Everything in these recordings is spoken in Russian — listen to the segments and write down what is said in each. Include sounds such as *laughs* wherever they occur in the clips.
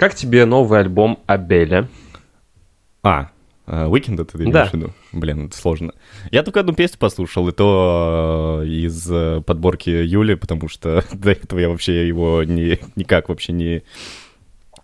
Как тебе новый альбом Абеля? А, Уикенда ты имеешь Да. в виду? Блин, это сложно. Я только одну песню послушал, и то э, из э, подборки Юли, потому что *laughs* до этого я вообще его ни, никак вообще не,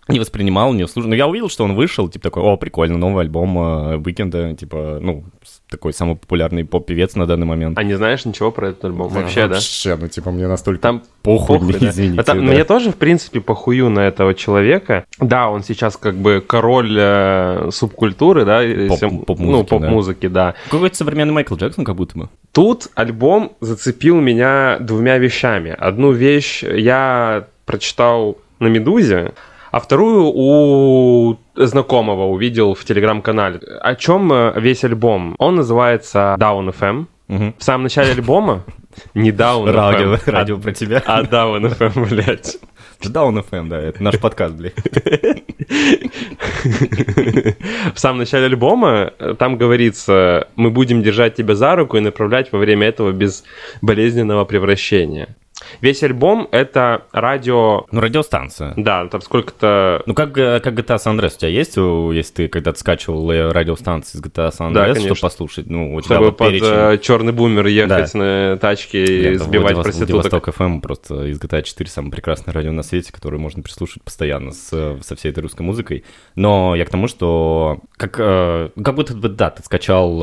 не воспринимал, не слушал. Но я увидел, что он вышел, типа такой, о, прикольно, новый альбом э, Уикенда, типа, ну, такой самый популярный поп-певец на данный момент. А не знаешь ничего про этот альбом? Вообще, да? Вообще, ну, типа, мне настолько Там похуй, похуй, да. извините. Это- да. Мне тоже, в принципе, похую на этого человека. Да, он сейчас как бы король э, субкультуры, да, если- поп-музыки, ну, да. поп-музыки, да. Какой-то современный Майкл Джексон, как будто бы. Тут альбом зацепил меня двумя вещами. Одну вещь я прочитал на «Медузе», а вторую у знакомого увидел в телеграм-канале. О чем э, весь альбом? Он называется Down FM. Мгм. В самом начале альбома не Down Радио, FM, радио про тебя. а, а Down FM, блядь. Даун FM, да, это наш подкаст, блядь. В самом начале альбома э, там говорится, мы будем держать тебя за руку и направлять во время этого без болезненного превращения. Весь альбом — это радио... Ну, радиостанция. Да, там сколько-то... Ну, как, э, как GTA San Andreas у тебя есть, если ты когда-то скачивал э, радиостанции из GTA San Да, Andreas, конечно. чтобы послушать? Ну, у тебя Чтобы вот под перечень. черный бумер ехать на тачке и Нет, сбивать Владивос- проституток. Владивосток FM просто из GTA 4 самое прекрасное радио на свете, которое можно прислушивать постоянно с, э, со всей этой русской музыкой. Но я к тому, что как, э, как будто бы, да, ты скачал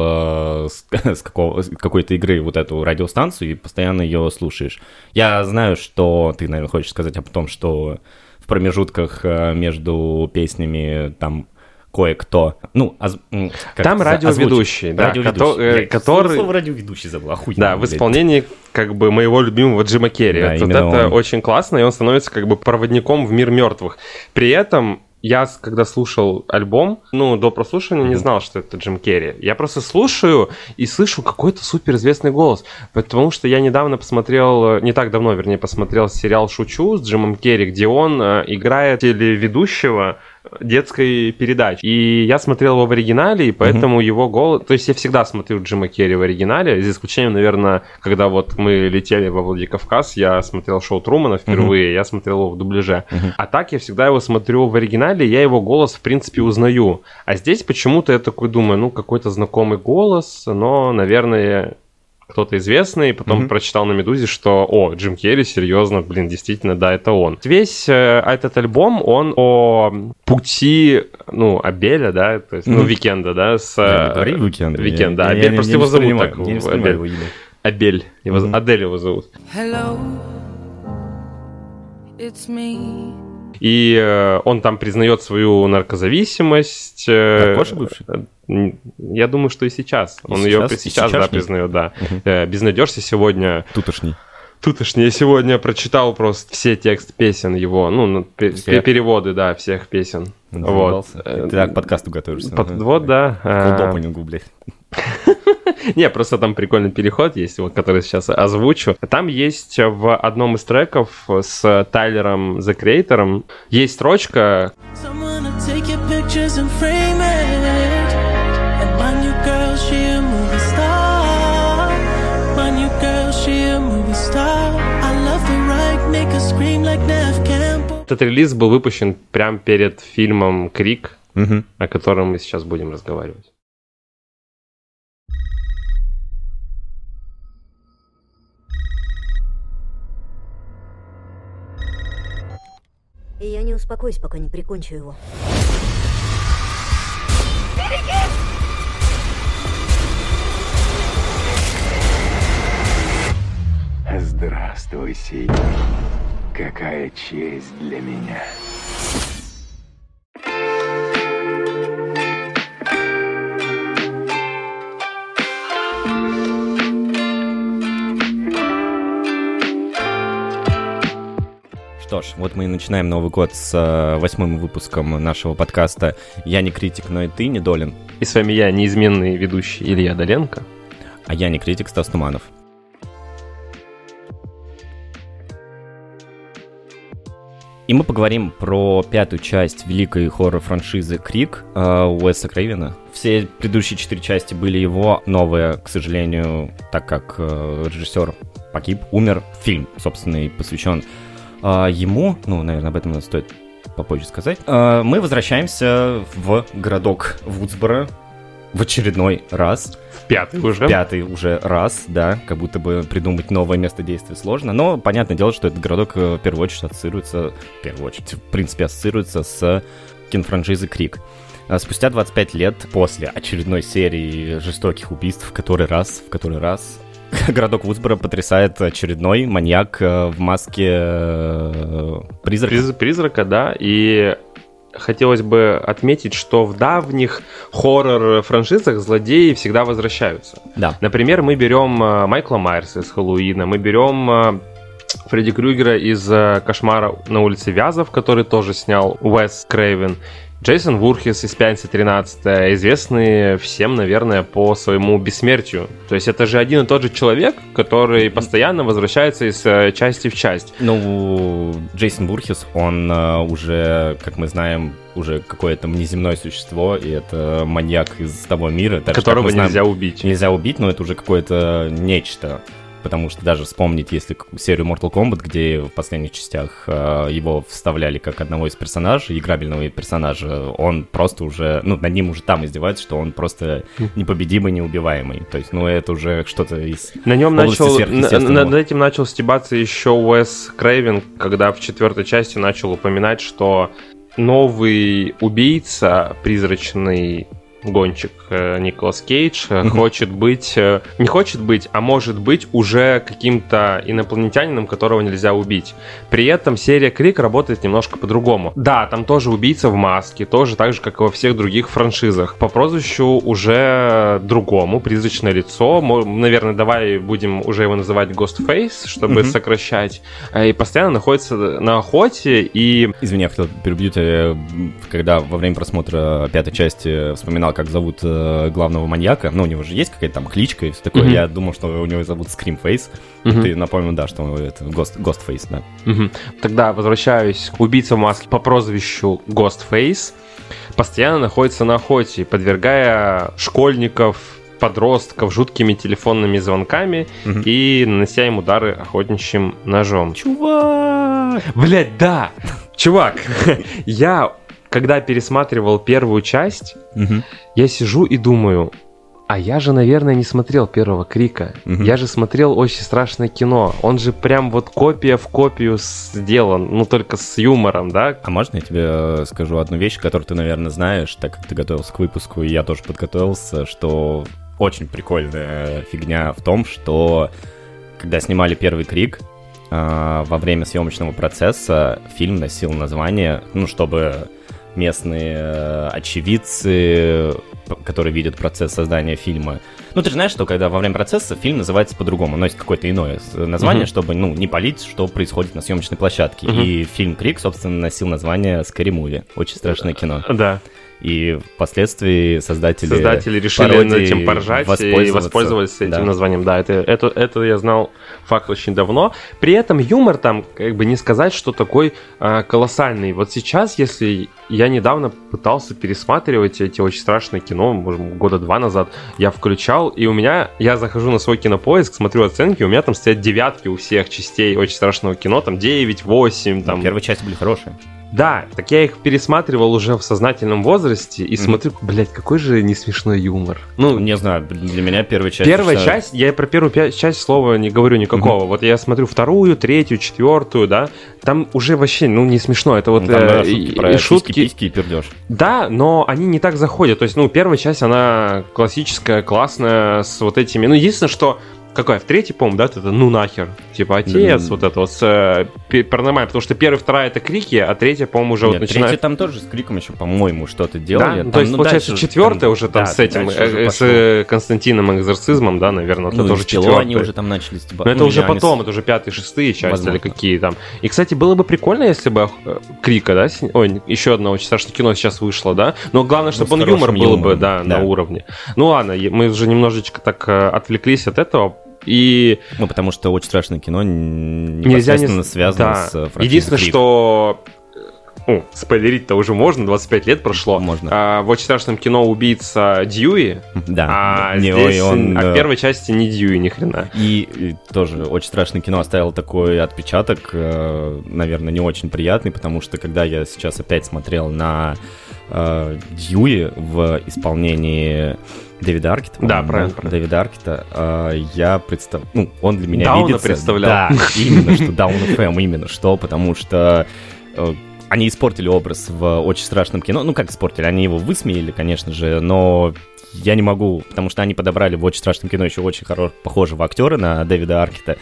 э, с, *laughs* с какого- с какой-то игры вот эту радиостанцию и постоянно ее слушаешь. Я знаю, что ты, наверное, хочешь сказать о том, что в промежутках э, между песнями там кое-кто, ну, оз- м, как Там радиоведущий, да, Радиоведущий. который- Слово радиоведущий забыл, охуенно. Да, в блядь. исполнении как бы моего любимого Джима Керри. Да, Вот это он. очень классно, и он становится как бы проводником в мир мертвых. При этом я, когда слушал альбом, ну, до прослушивания не знал, что это Джим Керри. Я просто слушаю и слышу какой-то суперизвестный голос. Потому что я недавно посмотрел, э, не так давно, вернее, посмотрел сериал «Шучу» с Джимом Керри, где он э, играет телеведущего детской передачи. И я смотрел его в оригинале, и поэтому его голос... То есть я всегда смотрю Джима Керри в оригинале, за исключением, наверное, когда вот мы летели во Владикавказ, я смотрел шоу Трумана впервые, я смотрел его в дубляже. А так я всегда его смотрю в оригинале, я его голос, в принципе, узнаю. А здесь почему-то я такой думаю, ну, какой-то знакомый голос, но, наверное, кто-то известный, потом Мгм. прочитал на Медузе, что, о, Джим Керри, серьезно, блин, действительно, да, это он. Весь э, этот альбом, он о пути, ну, Абеля, да, то есть, ну, Мгм. Викенда, да, с... Да, э, не говори. Викенд, да, Я- я- Абель, я просто не его зовут так, я не Абель. его имя. Абель, его, Мгм. Адель его зовут. Hello, it's me. И э, он там признает свою наркозависимость. э, бывший? Я думаю, что и сейчас. И он сейчас? ее И сейчас, да, признает, да. Мгм. Э, Безнадежься сегодня Тутошний. Тутошний. Я сегодня прочитал просто все тексты песен его, ну, ну, Все? переводы, да, всех песен. Вот. Заебался. Э, Ты так к подкасту готовишься. под- ага. Вот, да. Cold э, блядь. *laughs* Не, просто там прикольный переход есть, вот, который сейчас озвучу. Там есть в одном из треков с Тайлером The Creator есть строчка, Someone to take your pictures and frame it. Этот релиз был выпущен прямо перед фильмом «Крик», Мгм. о котором мы сейчас будем разговаривать. И я не успокоюсь, пока не прикончу его. Здравствуй, Синий. Какая честь для меня. Что ж, вот мы и начинаем Новый год с э, восьмым выпуском нашего подкаста «Я не критик, но и ты недолен», И с вами я, неизменный ведущий Илья Доленко. а я не критик Стас Туманов. И мы поговорим про пятую часть великой хоррор-франшизы «Крик» э, Уэса Крейвена. Все предыдущие четыре части были его, новые, к сожалению, так как э, режиссер погиб, умер. Фильм, собственно, и посвящен э, ему. Ну, наверное, об этом стоит попозже сказать. Мы возвращаемся в городок Вудсборо в очередной раз. Пятый уже. Пятый уже раз, да, как будто бы придумать новое место действия сложно, но понятное дело, что этот городок э, в первую очередь ассоциируется, в первую очередь, в принципе, ассоциируется с кинофраншизой Крик. А Спустя 25 лет после очередной серии жестоких убийств, в который раз, в который раз, *laughs* городок Вудсборо потрясает очередной маньяк э, в маске э, призрака. Приз- призрака, да, и хотелось бы отметить, что в давних хоррор-франшизах злодеи всегда возвращаются. Да. Например, мы берем э, Майкла Майерса из Хэллоуина, мы берем э, Фредди Крюгера из э, «Кошмара на улице Вязов», который тоже снял Уэс Крейвен, Джейсон Вурхис из «Пятницы 13 известный всем, наверное, по своему бессмертию. То есть это же один и тот же человек, который постоянно возвращается из э, части в часть. Ну, Джейсон Бурхис, он э, уже, как мы знаем, уже какое-то внеземное существо, и это маньяк из того мира. даже, которого знаем, нельзя убить. нельзя убить, но это уже какое-то нечто. Потому что даже вспомнить, если серию Mortal Kombat, где в последних частях э, его вставляли как одного из персонажей, играбельного персонажа, он просто уже, ну, над ним уже там издеваются, что он просто непобедимый, неубиваемый. То есть, ну, это уже что-то из... На нем начал, на- над этим начал стебаться еще Уэс Крейвен, когда в четвертой части начал упоминать, что новый убийца, призрачный гонщик э, Николас Кейдж э, хочет быть, э, не хочет быть, а может быть уже каким-то инопланетянином, которого нельзя убить. При этом серия Крик работает немножко по-другому. Да, там тоже убийца в маске, тоже так же, как и во всех других франшизах. По прозвищу уже другому, призрачное лицо. Мо- Наверное, давай будем уже его называть Ghostface, чтобы Мгм. сокращать. И постоянно находится на охоте и Извини, я хотел перебью тебя, когда во время просмотра пятой части вспоминал, как зовут э, главного маньяка. Ну, у него же есть какая-то там кличка и все такое. Мгм. Я думал, что у него зовут Screamface. Мгм. Ты напомнил, да, что это Ghost, Ghostface, да. Мгм. Тогда возвращаюсь к убийце в маске по прозвищу Ghostface. Постоянно находится на охоте, подвергая школьников, подростков жуткими телефонными звонками Мгм. и нанося им удары охотничьим ножом. Чувак! Блять, да! Чувак, *laughs* я, когда пересматривал первую часть, я сижу и думаю, а я же, наверное, не смотрел первого Крика. Мгм. Я же смотрел очень страшное кино. Он же прям вот копия в копию сделан, ну только с юмором, да? А можно я тебе э, скажу одну вещь, которую ты, наверное, знаешь, так как ты готовился к выпуску, и я тоже подготовился, что очень прикольная фигня в том, что когда снимали первый крик, э, во время съемочного процесса фильм носил название, ну, чтобы местные э, очевидцы, которые видят процесс создания фильма. Ну, ты же знаешь, что когда во время процесса фильм называется по-другому, носит какое-то иное с- название, Мгм. чтобы, ну, не палить, что происходит на съемочной площадке. Мгм. И фильм «Крик», собственно, носил название «Scary Movie». Очень страшное кино. Да. И впоследствии создатели... Создатели решили над этим поржать и воспользовались этим Да. названием. Да, это, это, это я знал факт очень давно. При этом юмор там, как бы не сказать, что такой а, колоссальный. Вот сейчас, если я недавно пытался пересматривать эти очень страшные кино, может, года два назад, я включал, и у меня, я захожу на свой кинопоиск, смотрю оценки, у меня там стоят девятки у всех частей очень страшного кино, там 9, 8, Там там первые части были хорошие. Да, так я их пересматривал уже в сознательном возрасте и Мгм. смотрю, блядь, какой же не смешной юмор. Ну, Не знаю, для меня первая часть... первая вся- часть, я про первую пя- часть слова не говорю никакого. Вот я смотрю вторую, третью, четвертую, да, там уже вообще, ну, не смешно. Это вот Ну, там, э, да, шутки про и шутки. письки и пердеж. Да, но они не так заходят. То есть, ну, первая часть, она классическая, классная, с вот этими... Ну, единственное, что... Какая? В третьей, по-моему, да, это ну нахер. Типа отец, вот это вот с э, паранормальным. Потому что первая, вторая это крики, а третья, по-моему, уже вот начинает... третья там тоже с криком еще, по-моему, что-то делали. Ну, Там, то есть, ну, получается, дальше четвертая там- уже там да, с этим, уже э, с э, Константином Экзорцизмом, да, наверное, Ну, это и тоже четвертая. они уже там начали стебаться. Но это Ну, уже они потом, это уже пятые, шестые части Возможно. или какие там. И, кстати, было бы прикольно, если бы э, Крика, да, сня- ой, еще одно очень страшное кино сейчас вышло, да, но главное, чтобы он юмор был бы, да, да. на уровне. Ну ладно, мы уже немножечко так э, отвлеклись от этого, и Ну, потому что очень страшное кино н- нельзя не... непосредственно связано да. с э, франшизой Единственное, Крик. что О, спойлерить-то уже можно, 25 лет прошло. Можно. А, в очень страшном кино убийца Дьюи, Да. а Не, здесь, он, а в э, первой части не Дьюи ни хрена. И, и тоже очень страшное кино оставило такой отпечаток, э, наверное, не очень приятный, потому что когда я сейчас опять смотрел на э, Дьюи в исполнении Дэвида Аркета, Да, правильно, правильно. Дэвида Аркета, э, я представ... Ну, он для меня Дауна видится... представлял. Да, именно что Даун ФМ, именно что, потому что э, они испортили образ в очень страшном кино. Ну, как испортили? Они его высмеяли, конечно же, но я не могу, потому что они подобрали в очень страшном кино еще очень хорош, похожего актера на Дэвида Аркета.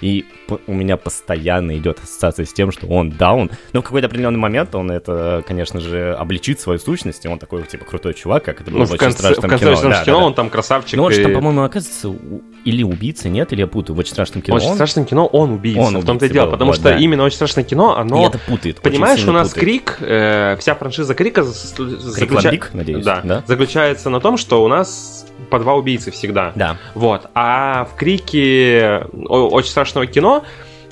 И у меня постоянно идет ассоциация с тем, что он даун. Но в какой-то определенный момент он это, конечно же, обличит свою сущность, и он такой, типа, крутой чувак, как это было Ну, в в очень конце, в страшном конце кино. Да, страшном кино да. он там красавчик. Ну, он же и- там, по-моему, оказывается, или убийца, нет, или я путаю, в очень страшном кино Очень он. страшном кино он убийца. Он в том-то и дело. был, потому вот, что да. именно очень страшное кино, И оно... это путает. Понимаешь, у нас путает. Крик, э, вся франшиза Крика заключа- Крик, надеюсь, да, да? заключается на том, что у нас по два убийцы всегда. Да. Вот. А в Крике очень страшного кино,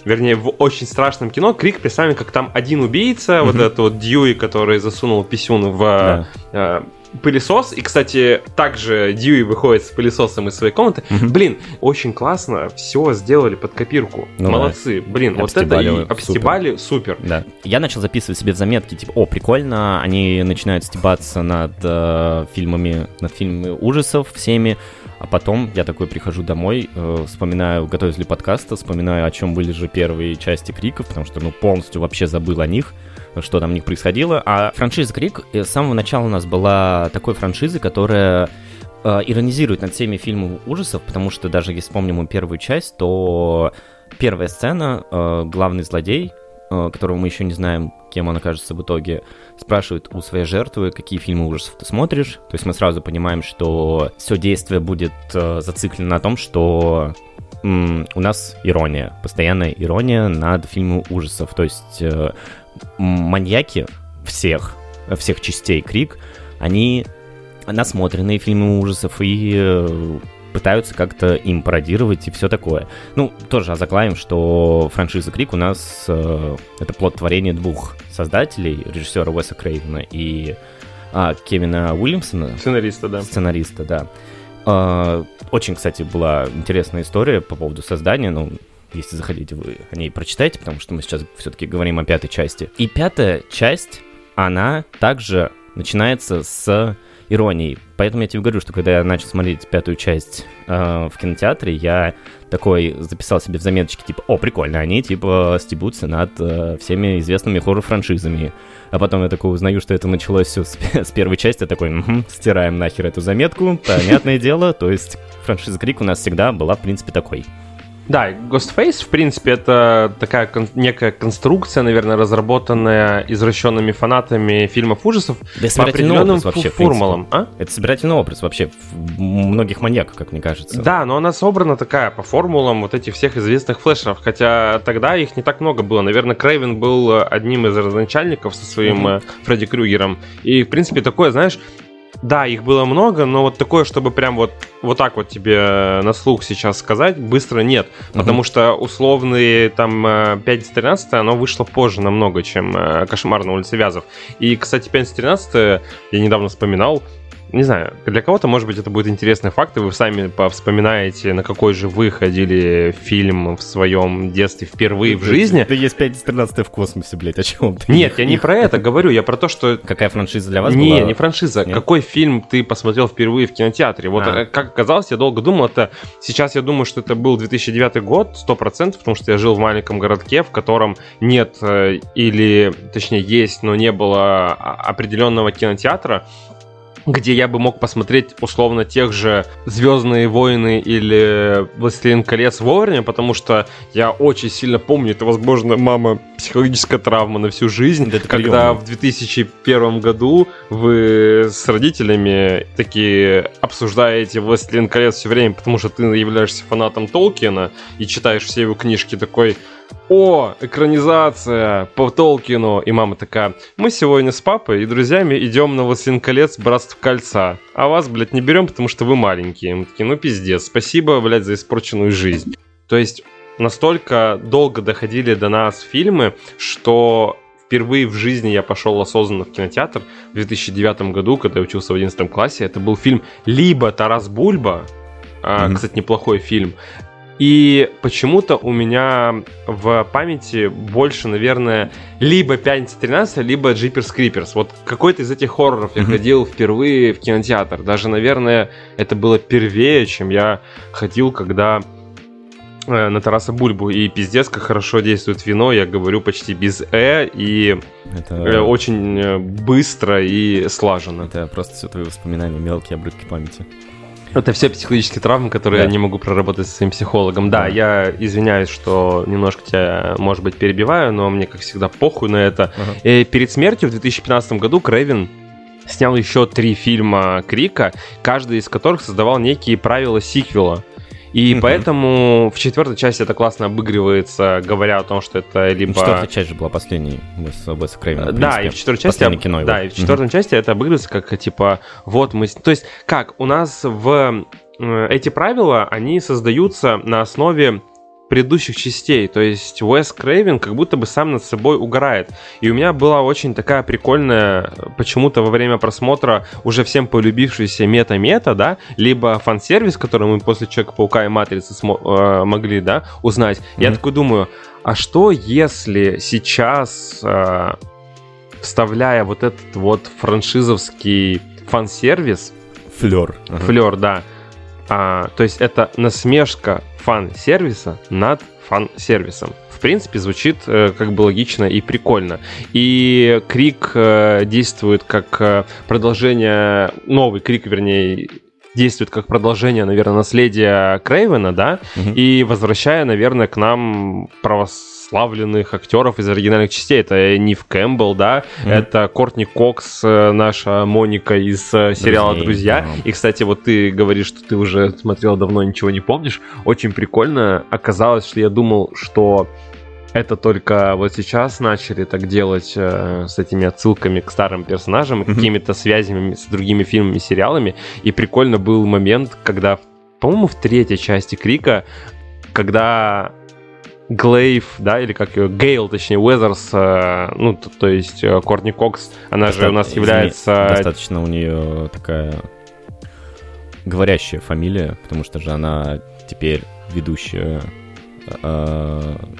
вернее, в очень страшном кино Крик представлен как там один убийца, вот этот вот Дьюи, который засунул писюн в Да. э, пылесос. И, кстати, также Дьюи выходит с пылесосом из своей комнаты. Блин, очень классно все сделали под копирку. Ну да. Молодцы. Блин, вот это Обстебали, и супер. обстебали супер. Да. Я начал записывать себе в заметки, типа, о, прикольно, они начинают стебаться над э, фильмами, над фильмами ужасов всеми, а потом я такой прихожу домой, э, вспоминаю, готовюсь для подкаста, вспоминаю, о чем были же первые части Криков, потому что, ну, полностью вообще забыл о них, что там у них происходило. А франшиза Крик э, с самого начала у нас была такой франшизой, которая э, иронизирует над всеми фильмами ужасов, потому что даже если вспомним первую часть, то первая сцена, э, главный злодей, которого мы еще не знаем, кем он окажется в итоге, спрашивает у своей жертвы, какие фильмы ужасов ты смотришь. То есть мы сразу понимаем, что все действие будет э, зациклено на том, что у нас ирония, постоянная ирония над фильмом ужасов. То есть э, маньяки всех, всех частей Крик, они насмотренные фильмы ужасов и э, пытаются как-то им пародировать и все такое. Ну, тоже озаглавим, что франшиза Крик у нас э, это плод творения двух создателей, режиссера Уэса Крейвена и а, Кевина Уильямсона, Сценариста, да. сценариста, да. А, Очень, кстати, была интересная история по поводу создания, ну, если захотите, вы о ней прочитайте, потому что мы сейчас все-таки говорим о пятой части. И пятая часть, она также начинается с иронией. Поэтому я тебе говорю, что когда я начал смотреть пятую часть э, в кинотеатре, я такой записал себе в заметочке, типа, о, прикольно, они, типа, стебутся над э, всеми известными хоррор-франшизами. А потом я такой узнаю, что это началось все с, *laughs* с первой части, я такой, «Мгм, стираем нахер эту заметку, понятное дело, то есть франшиза Крик у нас всегда была, в принципе, такой. Да, Ghostface, в принципе, это такая кон- некая конструкция, наверное, разработанная извращенными фанатами фильмов ужасов Да по определенным образ вообще, формулам. А? Это собирательный образ вообще многих маньяков, как мне кажется. Да, но она собрана такая по формулам вот этих всех известных флешеров, хотя тогда их не так много было. Наверное, Крейвен был одним из родоначальников со своим э, Фредди Крюгером. И, в принципе, такое, знаешь, да, их было много, но вот такое, чтобы прям вот, вот так вот тебе э, на слух сейчас сказать, быстро нет. Мгм. Потому что условные там э, 5-13 оно вышло позже намного, чем э, Кошмар на улице Вязов. И, кстати, 5-13 я недавно вспоминал, не знаю, для кого-то, может быть, это будет интересный факт, и вы сами вспоминаете, на какой же вы ходили фильм в своем детстве впервые в жизни. Да есть 5 в космосе, блядь, о чем ты? Нет, я не про это говорю, я про то, что Какая франшиза для вас не, была? не франшиза. Нет? Какой фильм ты посмотрел впервые в кинотеатре? Вот А. э, как оказалось, я долго думал, это сейчас я думаю, что это был 2009 год, 100%, потому что я жил в маленьком городке, в котором нет э, или, точнее, есть, но не было а- определенного кинотеатра, где я бы мог посмотреть условно тех же Звездные войны или Властелин колец вовремя, потому что я очень сильно помню, это, возможно, мама психологическая травма на всю жизнь, Да когда приемно. в 2001 году вы с родителями такие обсуждаете Властелин колец все время, потому что ты являешься фанатом Толкина и читаешь все его книжки такой о, экранизация по Толкину. И мама такая, мы сегодня с папой и друзьями идем на «Властелин колец. Братство кольца». А вас, блядь, не берем, потому что вы маленькие. Мы такие, ну пиздец, спасибо, блядь, за испорченную жизнь. То есть настолько долго доходили до нас фильмы, что впервые в жизни я пошел осознанно в кинотеатр в 2009 году, когда я учился в 11 классе. Это был фильм либо «Тарас Бульба», Мгм. кстати, неплохой фильм, и почему-то у меня в памяти больше, наверное, либо «Пятница 13», либо «Джиперс Криперс». Вот какой-то из этих хорроров я ходил впервые в кинотеатр. Даже, наверное, это было первее, чем я ходил, когда э, на Тараса Бульбу. И пиздец, как хорошо действует вино. Я говорю почти без «э» и Это, э, очень э, быстро и слаженно. это просто все твои воспоминания, мелкие обрывки памяти. Это все психологические травмы, которые Да. я не могу проработать со своим психологом. Да, я извиняюсь, что немножко тебя, может быть, перебиваю, но мне, как всегда, похуй на это. Ага. И перед смертью в 2015 году Крэвин снял еще три фильма Крика, каждый из которых создавал некие правила сиквела. И Мгм. поэтому в четвертой части это классно обыгрывается, говоря о том, что это либо... Четвертая часть же была последней Уэса Уэса Крейвена, в Да, и в четвертой части, Последнее кино его. да, и в четвертой части это обыгрывается как типа вот мы, с- то есть как у нас в э, эти правила они создаются на основе предыдущих частей, то есть Уэс Крейвен как будто бы сам над собой угорает. И у меня была очень такая прикольная, э, почему-то во время просмотра уже всем полюбившаяся мета-мета, да, либо фан-сервис, который мы после Человека-паука и Матрицы смо- э, могли, да, узнать. Я Мгм. такой думаю, а что если сейчас э, вставляя вот этот вот франшизовский фан-сервис, Флер. Флер, да, а, то есть это насмешка фан-сервиса над фан-сервисом. В принципе, звучит э, как бы логично и прикольно. И Крик э, действует как э, продолжение, новый Крик, вернее, действует как продолжение, наверное, наследия Крейвена, да, Мгм. и возвращая, наверное, к нам православленных актеров из оригинальных частей. Это Нив Кэмпбелл, да, Мгм. это Кортни Кокс, э, наша Моника из э, сериала Друзей, «Друзья». И, кстати, вот ты говоришь, что ты уже смотрел давно, ничего не помнишь. Очень прикольно. Оказалось, что я думал, что это только вот сейчас начали так делать э, с этими отсылками к старым персонажам какими-то связями с другими фильмами сериалами. И прикольно был момент, когда, по-моему, в третьей части Крика, когда Глейв, да, или как ее, Гейл, точнее, Уэзерс, э, ну, то, то есть э, Кортни Кокс, она же у нас Извини, является... Достаточно у нее такая говорящая фамилия, потому что же она теперь ведущая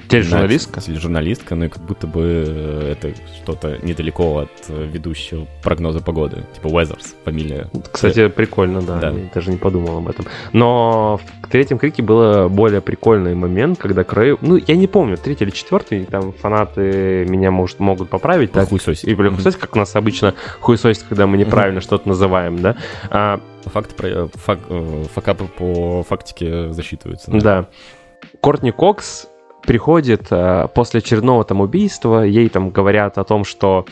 Тележурналистка? на- Тележурналистка, ну и как будто бы э, это что-то недалеко от э, ведущего прогноза погоды. Типа Weathers фамилия. Кстати, прикольно, да, Да. я даже не подумал об этом. Но в третьем крике было более прикольный момент, когда Крей... Ну, я не помню, третий или четвертый, там фанаты меня может, могут поправить. так. Хуесосить. И, бля, хуесосить, как у нас обычно хуесосить, когда мы неправильно что-то называем, да? А, Факты про, фак- э, факапы по фактике засчитываются. Да. Кортни Кокс приходит э, после очередного там убийства, ей там говорят о том, что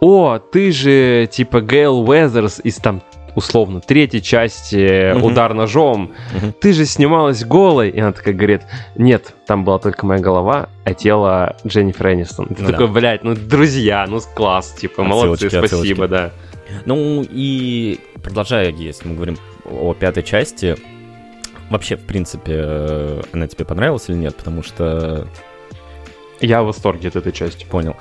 «О, ты же типа Гейл Уэзерс из там условно третьей части. «Удар ножом», ты же снималась голой. И она такая говорит, нет, там была только моя голова, а тело Дженнифер Энистон. Ты Ну такой, да. блядь, ну друзья, ну класс, типа, молодцы, Отсылочки, спасибо, да. Ну и продолжая, если мы говорим о пятой части, вообще, в принципе, э, она тебе понравилась или нет? Потому что Я в восторге от этой части. понял.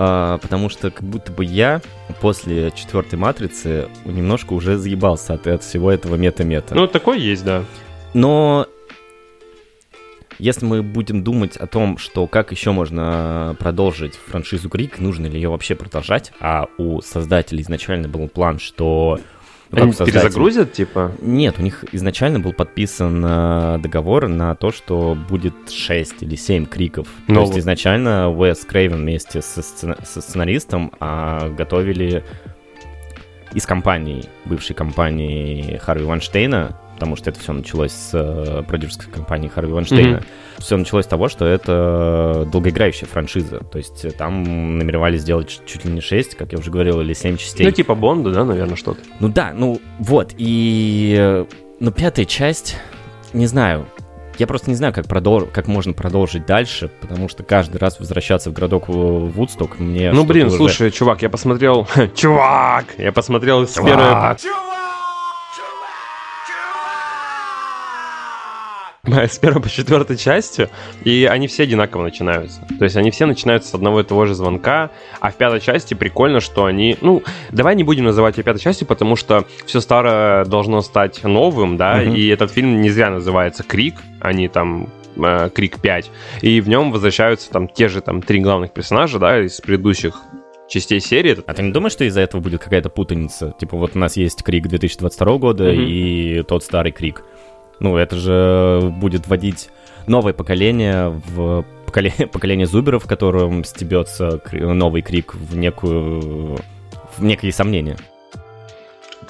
А, потому что как будто бы я после четвертой матрицы немножко уже заебался от, от всего этого мета-мета. Ну, такой есть, да. Но если мы будем думать о том, что как еще можно продолжить франшизу Крик, нужно ли ее вообще продолжать, а у создателей изначально был план, что... ну, Они перезагрузят, типа? Нет, у них изначально был подписан э, договор на то, что будет 6 или 7 криков. То Ну есть изначально Уэс Крейвен вместе со, сцена- со сценаристом а, готовили из компании, бывшей компании Харви Ванштейна, потому что это все началось с э, продюсерской компании Харви Ванштейна. Мгм. Все началось с того, что это долгоиграющая франшиза. То есть э, там намеревались сделать чуть ли не 6, как я уже говорил, или 7 частей. Ну, типа Бонда, да, наверное, что-то. Ну да, ну вот, и... э, Ну, пятая часть, не знаю, я просто не знаю, как, продол- как можно продолжить дальше, потому что каждый раз возвращаться в городок Вудсток мне... Ну, блин, уже- слушай, чувак, я посмотрел... *laughs* Чувак! Я посмотрел с первой... с первой по четвертой части, и они все одинаково начинаются. То есть они все начинаются с одного и того же звонка, а в пятой части прикольно, что они... Ну, давай не будем называть ее пятой частью, потому что все старое должно стать новым, да, Мгм. и этот фильм не зря называется «Крик», они там э, Крик 5, и в нем возвращаются там те же там три главных персонажа, да, из предыдущих частей серии. А ты не думаешь, что из-за этого будет какая-то путаница? Типа вот у нас есть Крик 2022 года Мгм. и тот старый Крик. Ну, это же будет вводить новое поколение в поколение, *laughs* поколение зуберов, в котором стебется новый Крик в некую в некие сомнения.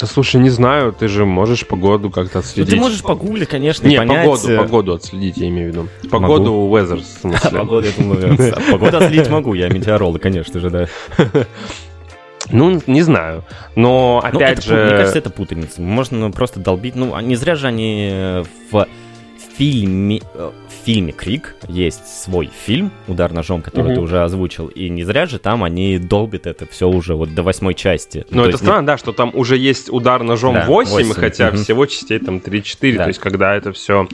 Да слушай, не знаю, ты же можешь погоду как-то Ну, отследить. ты можешь погуглить, конечно, и Не, понять... погоду, э, погоду отследить, я имею в виду. Погоду weather, в *laughs* смысле. Погоду, я думаю, а *laughs* погоду отследить могу, я метеоролог, конечно же, да. Ну, не знаю. Но, Ну, опять это же... Мне кажется, это путаница. Можно просто долбить. Ну, а не зря же они э, в фильме, э, в фильме Крик есть свой фильм «Удар ножом», который Мгм. ты уже озвучил. И не зря же там они долбят это все уже вот до восьмой части. Ну, То это странно, да, что там уже есть удар ножом Да, 8, 8, хотя мгм. всего частей там 3-4, Да. то есть когда это все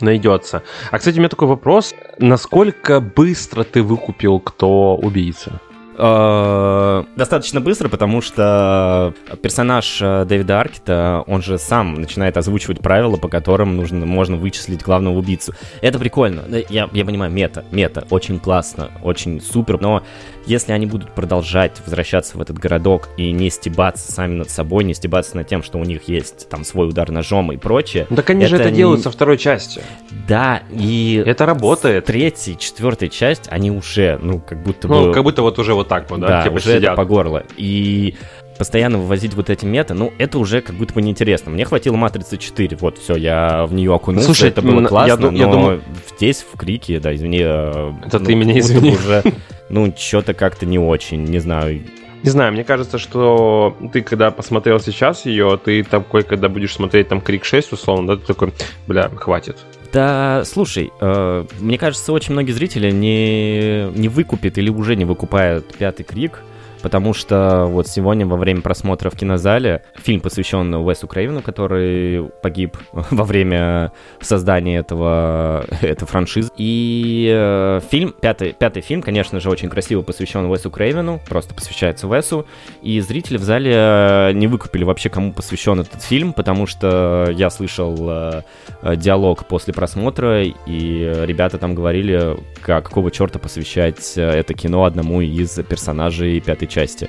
найдется. А, кстати, у меня такой вопрос. Насколько быстро ты выкупил, кто убийца? Э, Достаточно быстро, потому что персонаж э, Дэвида Аркета, он же сам начинает озвучивать правила, по которым нужно, можно вычислить главного убийцу. Это прикольно. Я, я понимаю, мета, мета, очень классно, очень супер, но если они будут продолжать возвращаться в этот городок и не стебаться сами над собой, не стебаться над тем, что у них есть там свой удар ножом и прочее, Ну, так они же Это это не- делают со второй части. да, и Это работает. третья, четвертая часть, они уже, ну, как будто бы... Ну, как будто вот уже вот так вот, да, Да, типа уже это сидят. по горло. И постоянно вывозить вот эти мета, ну, это уже как будто бы неинтересно. Мне хватило Матрицы 4, вот, все, я в нее окунулся, Слушай, это было я классно, я но думаю- здесь, в Крике, да, извини... э, Это ну, ты меня извини. уже, ну, что-то как-то не очень, не знаю. Не знаю, мне кажется, что ты, когда посмотрел сейчас ее, ты такой, когда будешь смотреть там Крик 6, условно, да, ты такой, бля, хватит. Да, слушай, э, мне кажется, очень многие зрители не, не выкупят или уже не выкупают пятый крик, потому что вот сегодня во время просмотра в кинозале фильм, посвященный Уэсу Крейвену, который погиб *laughs* во время создания этого, *laughs* этой франшизы. И э, фильм, пятый, пятый фильм, конечно же, очень красиво посвящен Уэсу Крейвену, просто посвящается Уэсу. И зрители в зале э, не выкупили вообще, кому посвящен этот фильм, потому что я слышал э, э, диалог после просмотра, и ребята там говорили, как, какого черта посвящать э, это кино одному из персонажей пятой части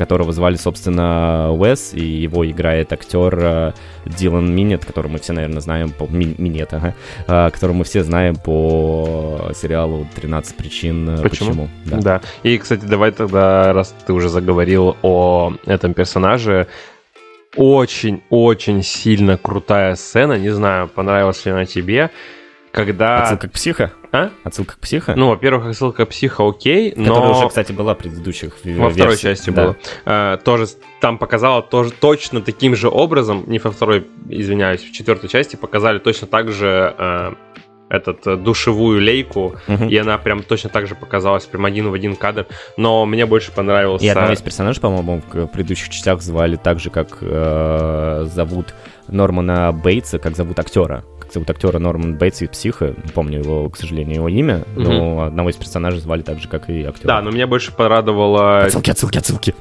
которого звали, собственно, Уэс, и его играет актер э, Дилан Минет, которого мы все, наверное, знаем по... Ми- Минет, ага, э, которого мы все знаем по сериалу «13 причин э, Почему?» почему». Да. Да. И, кстати, давай тогда, раз ты уже заговорил о этом персонаже, очень-очень сильно крутая сцена, не знаю, понравилась ли она тебе, когда... Отсылка к психо? А? Отсылка к психо? Ну, во-первых, отсылка психа окей, Которая но... уже, кстати, была в предыдущих Во второй версиях. части Да. было. Э, тоже там показала тоже точно таким же образом, не во второй, извиняюсь, в четвертой части показали точно так же э, этот э, душевую лейку, Мгм. и она прям точно так же показалась, прям один в один кадр. Но мне больше понравился. И одного из персонажей, по-моему, в предыдущих частях звали так же, как э, зовут Нормана Бейтса, как зовут актера. Как зовут актера Норман Бейтс из «Психа». Не помню его, к сожалению, его имя, но одного из персонажей звали так же, как и актера. Да, но меня больше порадовало. Отсылки, отсылки, отсылки.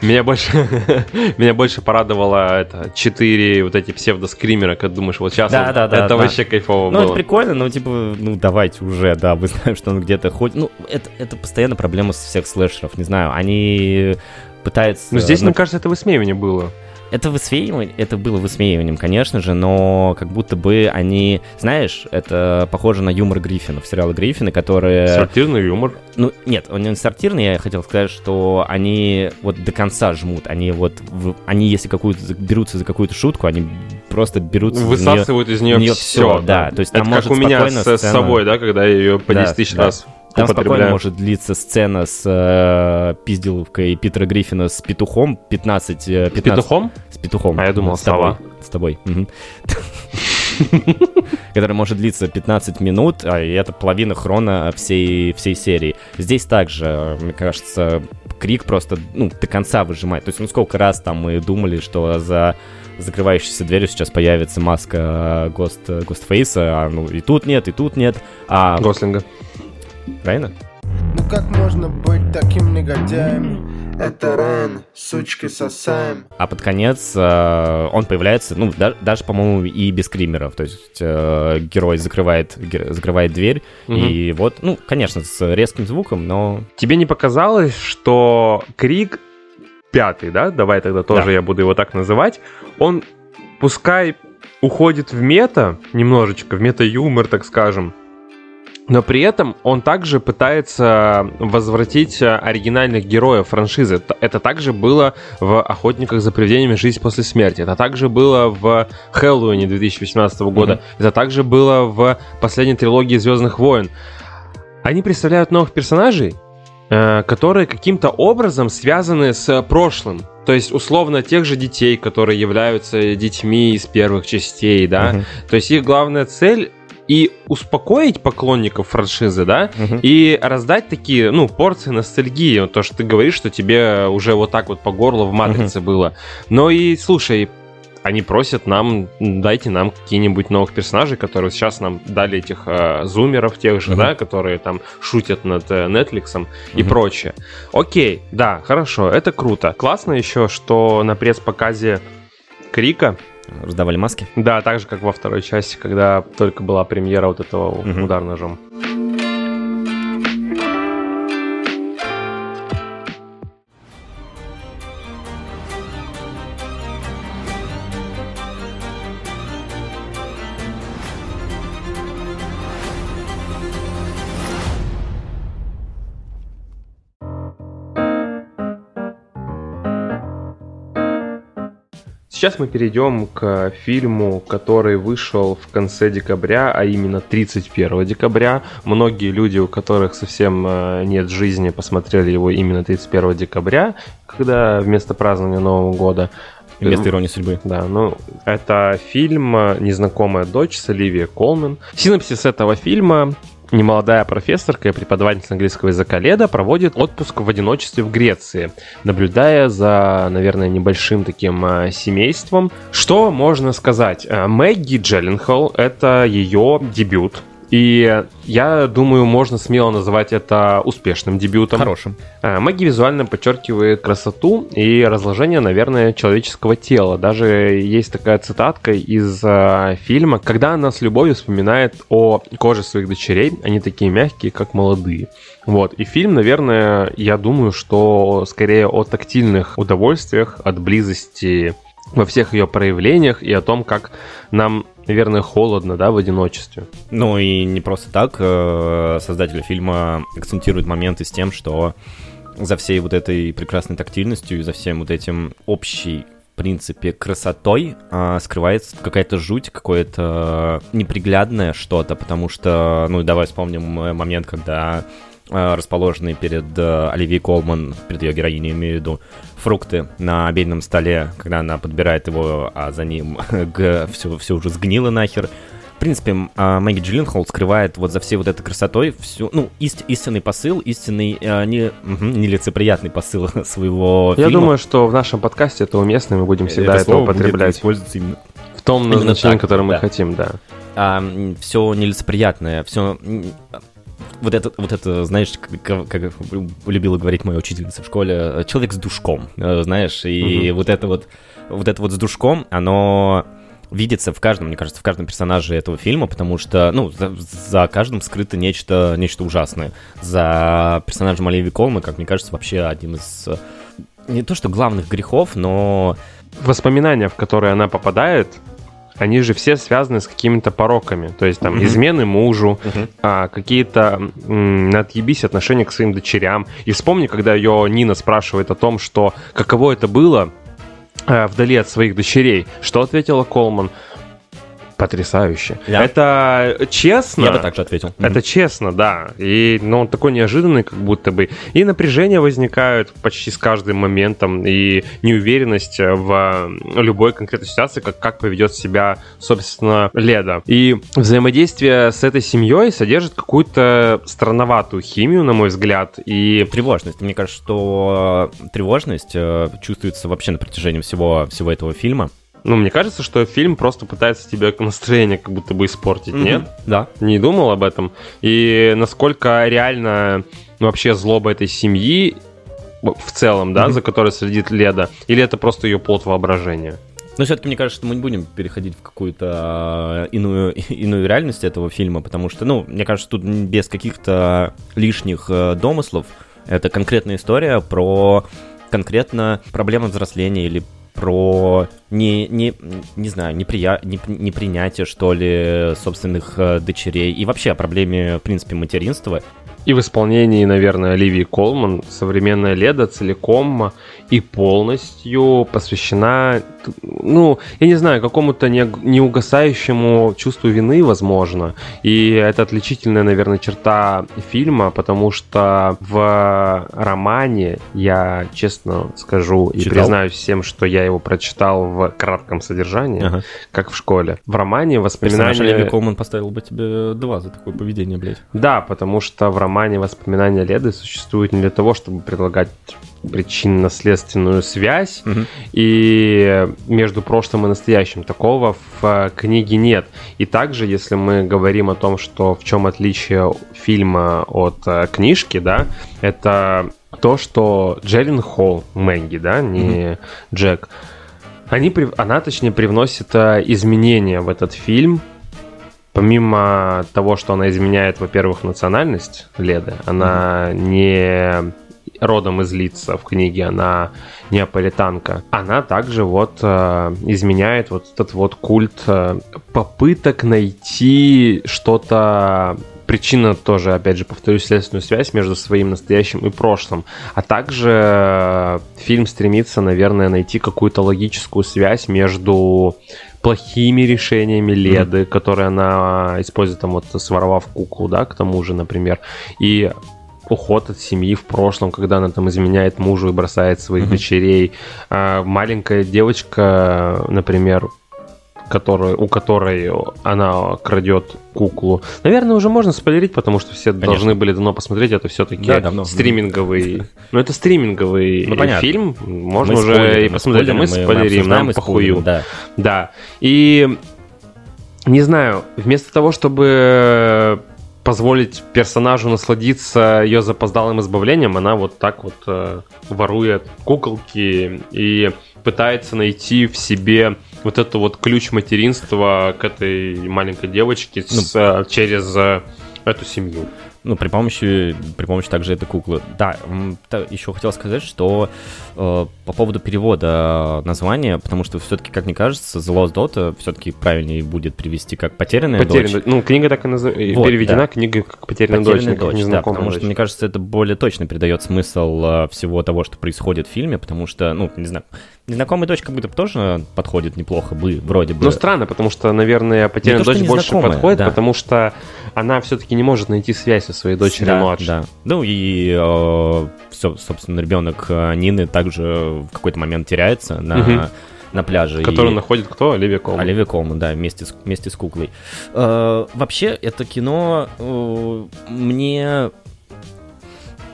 Меня больше, *laughs* меня больше порадовало это четыре вот эти псевдоскримера, когда думаешь, вот сейчас Да, да, да, это да. вообще кайфово Ну, это было. прикольно, но типа, ну давайте уже, да, мы *laughs* знаем, что он где-то ходит. Ну, это, это постоянно проблема со всех слэшеров, не знаю, они пытаются... Но здесь, ну, мне кажется, это высмеивание было. Это высмеивание, это было высмеиванием, конечно же, но как будто бы они, знаешь, это похоже на юмор Гриффина, в сериале Гриффина, которые... Сортирный юмор. Ну, нет, он не сортирный, я хотел сказать, что они вот до конца жмут, они вот, они если какую-то, берутся за какую-то шутку, они просто берутся Высасывают из нее, в неё все. всё, да. То есть это там как может у меня с, собой, да, когда я ее по Да, 10 тысяч да. раз Там спокойно может длиться сцена с э, пизделовкой Питера Гриффина с петухом 15... э, 15 Петухом? С петухом. А я думал, с тобой. С тобой. *laughs* Который может длиться 15 минут, а это половина хрона всей, всей серии. Здесь также, мне кажется, Крик просто, ну, до конца выжимает. То есть, ну, сколько раз там мы думали, что за закрывающейся дверью сейчас появится маска Гост, Гостфейса, а ну и тут нет, и тут нет. А... Гослинга. Правильно? Ну как можно быть таким негодяем? Это Рен, сучки сосаем. А под конец э, он появляется, ну, да- даже, по-моему, и без кримеров. То есть э, герой закрывает, гер- закрывает дверь, Мгм. и вот, ну, конечно, с резким звуком, но... Тебе не показалось, что Крик пятый, да? Давай тогда тоже Да. я буду его так называть. Он, пускай уходит в мета немножечко, в мета-юмор, так скажем, но при этом он также пытается возвратить э, оригинальных героев франшизы. Это также было в «Охотниках за привидениями. Жизнь после смерти». Это также было в «Хэллоуине» 2018 года. Это также было в последней трилогии «Звездных войн». Они представляют новых персонажей, э, которые каким-то образом связаны с прошлым. То есть, условно, тех же детей, которые являются детьми из первых частей, да. Мгм. То есть их главная цель и успокоить поклонников франшизы, да, Мгм. и раздать такие, ну, порции ностальгии. Вот то, что ты говоришь, что тебе уже вот так вот по горлу в «Матрице» было. Но и, слушай, они просят нам, дайте нам какие-нибудь новых персонажей, которые сейчас нам дали этих э, зумеров тех же, Мгм. да, которые там шутят над э, Netflix и Мгм. прочее. Окей, да, хорошо, это круто. Классно еще, что на пресс-показе Крика Раздавали маски. да, так же, как во второй части, когда только была премьера вот этого Мгм. удар ножом. Сейчас мы перейдем к фильму, который вышел в конце декабря, а именно 31 декабря. Многие люди, у которых совсем э, нет жизни, посмотрели его именно 31 декабря, когда вместо празднования Нового года. Вместо иронии судьбы. Да, ну, это фильм э, «Незнакомая дочь» с Оливией Колман. Синопсис этого фильма Немолодая профессорка и преподавательница английского языка Леда проводит отпуск в одиночестве в Греции, наблюдая за, наверное, небольшим таким э, семейством. Что можно сказать? Э, Мэгги Джилленхол — это ее дебют. И я думаю, можно смело называть это успешным дебютом. Хорошим. А, Мэгги визуально подчеркивает красоту и разложение, наверное, человеческого тела. Даже есть такая цитатка из а, фильма, когда она с любовью вспоминает о коже своих дочерей, они такие мягкие, как молодые. Вот, и фильм, наверное, я думаю, что скорее о тактильных удовольствиях, от близости во всех ее проявлениях и о том, как нам, наверное, холодно, да, в одиночестве. Ну и не просто так. э, Создатели фильма акцентируют моменты с тем, что за всей вот этой прекрасной тактильностью и за всем вот этим общей в принципе, красотой а, скрывается какая-то жуть, какое-то неприглядное что-то, потому что, ну, давай вспомним э, момент, когда расположенные перед э, Оливией Колман, перед ее героиней, имею в виду, фрукты на обеденном столе, когда она подбирает его, а за ним *laughs* все, все уже сгнило нахер. В принципе, а, Мэгги Джилленхол скрывает вот за всей вот этой красотой всю, ну, ист- истинный посыл, истинный, э, не, мгм, нелицеприятный посыл *laughs* своего Я фильма. думаю, что в нашем подкасте это уместно, мы будем всегда это, будет употреблять использоваться именно в том назначении, которое мы да. хотим, да. все нелицеприятное, все вот это, вот это, знаешь, как, как любила говорить моя учительница в школе, человек с душком, э, знаешь, и Мгм. вот это вот, вот это вот с душком, оно видится в каждом, мне кажется, в каждом персонаже этого фильма, потому что, ну, за, за каждым скрыто нечто, нечто ужасное. За персонажем Оливии Колмы, как мне кажется, вообще один из э, не то что главных грехов, но Воспоминания, в которые она попадает, они же все связаны с какими-то пороками. То есть там Мгм. измены мужу, Мгм. а, какие-то м, отъебись отношения к своим дочерям. И вспомни, когда ее Нина спрашивает о том, что каково это было э, вдали от своих дочерей. Что ответила Колман? Потрясающе. Да. Это честно. Я бы так же ответил. Это честно, да. И, ну, он такой неожиданный, как будто бы. И напряжение возникает почти с каждым моментом, и неуверенность в любой конкретной ситуации, как, как поведет себя, собственно, Леда. И взаимодействие с этой семьей содержит какую-то странноватую химию, на мой взгляд, и Тревожность. Мне кажется, что э, тревожность э, чувствуется вообще на протяжении всего, всего этого фильма. Ну, мне кажется, что фильм просто пытается тебе настроение как будто бы испортить, нет? Да. Не думал об этом. И насколько реально вообще злоба этой семьи в целом, да, Мгм. за которой следит Леда, или это просто ее плод воображения? Но все-таки мне кажется, что мы не будем переходить в какую-то э, иную, *laughs* иную реальность этого фильма, потому что, ну, мне кажется, тут без каких-то лишних э, домыслов это конкретная история про конкретно проблемы взросления или про не, не, не знаю, неприя... не- непринятие, что ли, собственных э, дочерей и вообще о проблеме, в принципе, материнства. И в исполнении, наверное, Оливии Колман современная Леда целиком и полностью посвящена, ну, я не знаю, какому-то не- неугасающему чувству вины, возможно. И это отличительная, наверное, черта фильма, потому что в романе, я честно скажу и Читал? признаюсь всем, что я его прочитал в кратком содержании, Ага. как в школе. В романе Персонаж воспоминания... Оливии Колман поставил бы тебе два за такое поведение, блядь. Да, потому что в романе воспоминания Леды существуют не для того, чтобы предлагать причинно-следственную связь, Мгм. и между прошлым и настоящим такого в э, книге нет. И также, если мы говорим о том, что в чем отличие фильма от э, книжки, да, это то, что Джерин Холл, Мэнги, да, не Джек, они, она, точнее, привносит э, изменения в этот фильм, Помимо того, что она изменяет, во-первых, национальность Леды, она не родом из лица в книге, она неаполитанка. Она также вот э, изменяет вот этот вот культ э, попыток найти что-то причина тоже, опять же, повторюсь, следственную связь между своим настоящим и прошлым. А также э, фильм стремится, наверное, найти какую-то логическую связь между плохими решениями Леды, которые она использует, там вот своровав куклу, да, к тому же, например, и уход от семьи в прошлом, когда она там изменяет мужу и бросает своих Мгм. дочерей. А маленькая девочка, например, которую, у которой она крадет куклу. Наверное, уже можно спойлерить, потому что все Конечно. должны были давно посмотреть. Это все-таки Да, давно. стриминговый. Ну, это стриминговый Ну, понятно. фильм. Можно Мы уже спойлерим, и посмотреть. А мы спойлерим, нам и похую. Да. Да. И не знаю, вместо того, чтобы позволить персонажу насладиться ее запоздалым избавлением, она вот так вот э, ворует куколки и пытается найти в себе вот это вот ключ материнства к этой маленькой девочке с, э, через э, эту семью. Ну, при помощи, при помощи также этой куклы. Да, еще хотел сказать, что э, по поводу перевода названия, потому что все-таки, как мне кажется, The Lost Daughter все-таки правильнее будет привести как потерянная, Потерянная- дочь. Ну, книга так и назов- Вот, переведена, да. книга как потерянная, Потерянная дочь, как дочь, да, незнакомая потому что, дочь. мне кажется, это более точно передает смысл э, всего того, что происходит в фильме, потому что, ну, не знаю, незнакомая дочь как будто бы тоже подходит неплохо бы, вроде бы. Ну, странно, потому что, наверное, потерянная что дочь больше подходит, да. потому что она все-таки не может найти связь со своей дочерью да, младшей. да. Ну и, э, всё, собственно, ребенок э, Нины также в какой-то момент теряется на, Мгм. на пляже. Которую и... находит кто? Оливия Колман. Оливия Колман, да, вместе с, вместе с куклой. Э, вообще, это кино э, мне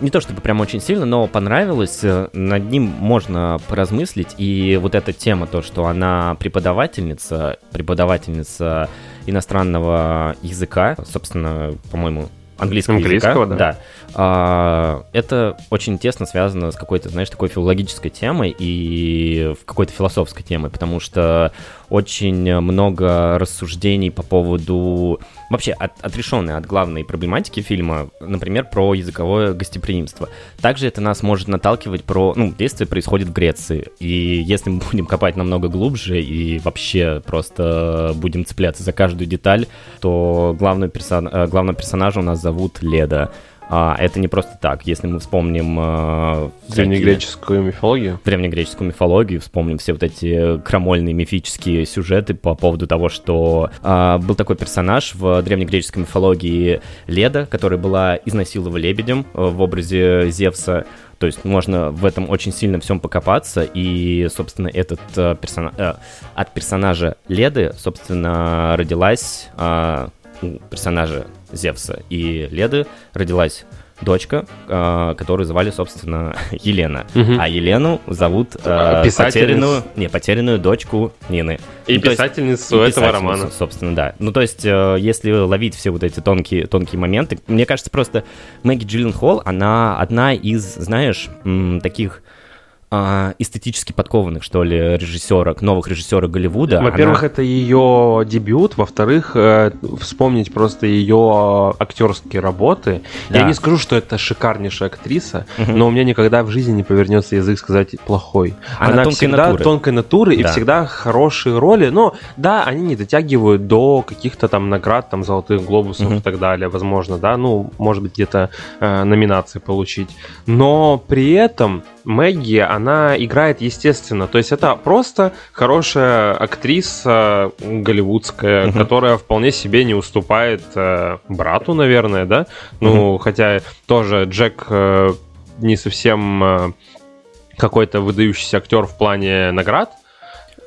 не то чтобы прям очень сильно, но понравилось. Э, Над ним можно поразмыслить. И вот эта тема, то, что она преподавательница, преподавательница иностранного языка, собственно, по-моему, английского, Английского, языка, да. а, это очень тесно связано с какой-то, знаешь, такой филологической темой и в какой-то философской темой, потому что очень много рассуждений по поводу вообще от, отрешенной от главной проблематики фильма, например, про языковое гостеприимство. Также это нас может наталкивать про, ну, действие происходит в Греции, и если мы будем копать намного глубже и вообще просто будем цепляться за каждую деталь, то главную персон... э, главного персонажа у нас зовут Леда. А, это не просто так. Если мы вспомним э, всякие- Древнегреческую мифологию. древнегреческую мифологию, вспомним все вот эти крамольные мифические сюжеты по поводу того, что а, был такой персонаж в древнегреческой мифологии Леда, которая была изнасилована лебедем э, в образе Зевса. То есть можно в этом очень сильно всем покопаться, и, собственно, этот э, персона- э, от персонажа Леды, собственно, родилась у персонажа Зевса и Леды родилась дочка, э, которую звали, собственно, *laughs* Елена. Мгм. А Елену зовут э, потерянную, не, потерянную дочку Нины. И Ну, есть- писательницу и этого романа. Собственно, да. Ну, то есть, э, если ловить все вот эти тонкие, тонкие моменты, мне кажется, просто Мэгги Джилленхол, она одна из, знаешь, м, таких эстетически подкованных, что ли, режиссерок, новых режиссерок Голливуда. Во-первых, Она- это ее дебют. Во-вторых, э, вспомнить просто ее актерские работы. Да. Я не скажу, что это шикарнейшая актриса, Мгм. но у меня никогда в жизни не повернется язык сказать плохой. Она тонкой всегда натуры. тонкой натуры и Да. всегда хорошие роли. Но да, они не дотягивают до каких-то там наград, там золотых глобусов Мгм. и так далее, возможно, да, ну, может быть, где-то э, номинации получить. Но при этом Мэгги, она играет естественно. То есть это просто хорошая актриса голливудская, Мгм. которая вполне себе не уступает э, брату, наверное, да? Ну, хотя тоже Джек э, не совсем э, какой-то выдающийся актер в плане наград.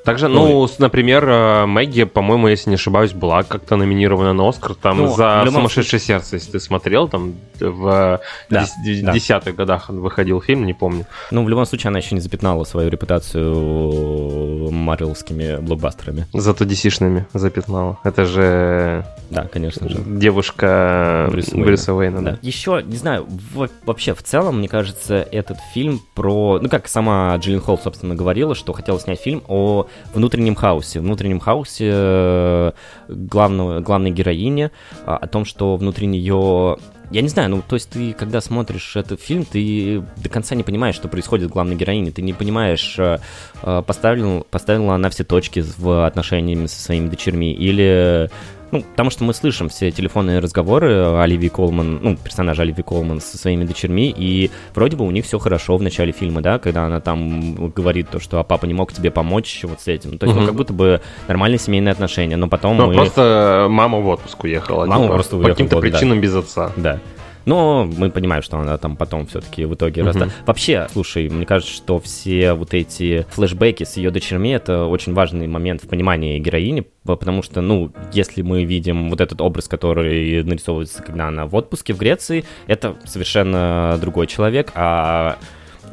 Также, ну, с- например, э, Мэгги, по-моему, если не ошибаюсь, была как-то номинирована на Оскар там Ну, за «Сумасшедшее сердце», если ты смотрел, там в Да, дес- да. десятых годах выходил фильм, не помню. Ну, в любом случае, она еще не запятнала свою репутацию марвелскими блокбастерами. Зато DC-шными запятнала. Это же Да, конечно же. девушка Брюса Брюса, Уэйна. Уэйна. Да. Еще, не знаю, во- вообще в целом, мне кажется, этот фильм про... Ну, как сама Джиллин Холл, собственно, говорила, что хотела снять фильм о внутреннем хаосе. Внутреннем хаосе э, главного, главной героини, а, о том, что внутри нее... Я не знаю, ну, то есть ты, когда смотришь этот фильм, ты до конца не понимаешь, что происходит с главной героиней. Ты не понимаешь, э, э, поставил, поставила она все точки в отношении со своими дочерьми, или ну, потому что мы слышим все телефонные разговоры Оливии Колман, ну, персонажа Оливии Колман со своими дочерьми, и вроде бы у них все хорошо в начале фильма, да, когда она там говорит то, что а папа не мог тебе помочь вот с этим. То есть, ну, Мгм. как будто бы нормальные семейные отношения, но потом Ну, мы... просто мама в отпуск уехала. Мама типа, просто По уехала каким-то в отпуск, да. причинам без отца. Да. Но мы понимаем, что она там потом все-таки в итоге Мгм. разда... Вообще, слушай, мне кажется, что все вот эти флешбеки с ее дочерьми это очень важный момент в понимании героини, потому что, ну, если мы видим вот этот образ, который нарисовывается, когда она в отпуске в Греции, это совершенно другой человек, а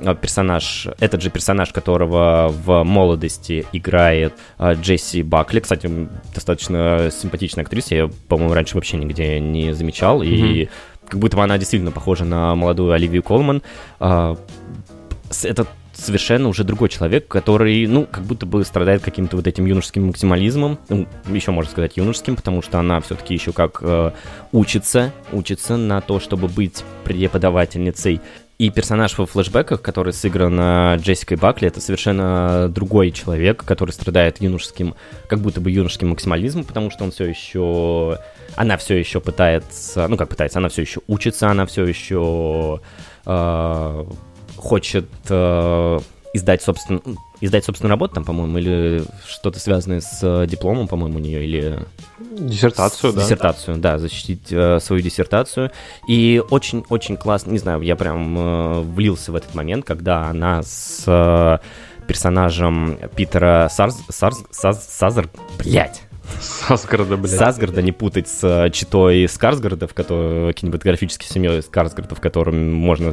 а, персонаж, этот же персонаж, которого в молодости играет а, Джесси Бакли. Кстати, достаточно симпатичная актриса, я, по-моему, раньше вообще нигде не замечал, и как будто бы она действительно похожа на молодую Оливию Колман. А, Это совершенно уже другой человек, который, ну, как будто бы страдает каким-то вот этим юношеским максимализмом, ну, еще можно сказать юношеским, потому что она все-таки еще как э, учится, учится на то, чтобы быть преподавательницей. И персонаж во флешбеках, который сыгран э, Джессикой Бакли, это совершенно другой человек, который страдает юношеским, как будто бы юношеским максимализмом, потому что он все еще, она все еще пытается, ну как пытается, она все еще учится, она все еще э, хочет э, издать собственно издать собственную работу там, по-моему, или что-то связанное с э, дипломом, по-моему, у нее, или Диссертацию, с- да. Диссертацию, да, защитить э, свою диссертацию. И очень-очень классно, не знаю, я прям э, влился в этот момент, когда она с э, персонажем Питера Сарз, Сарз, Саз- Сазер, блядь, Сасгарда, блядь. Сасгарда не путать с э, читой Скарсгарда, в которой кинематографической семьей Скарсгарда, в котором можно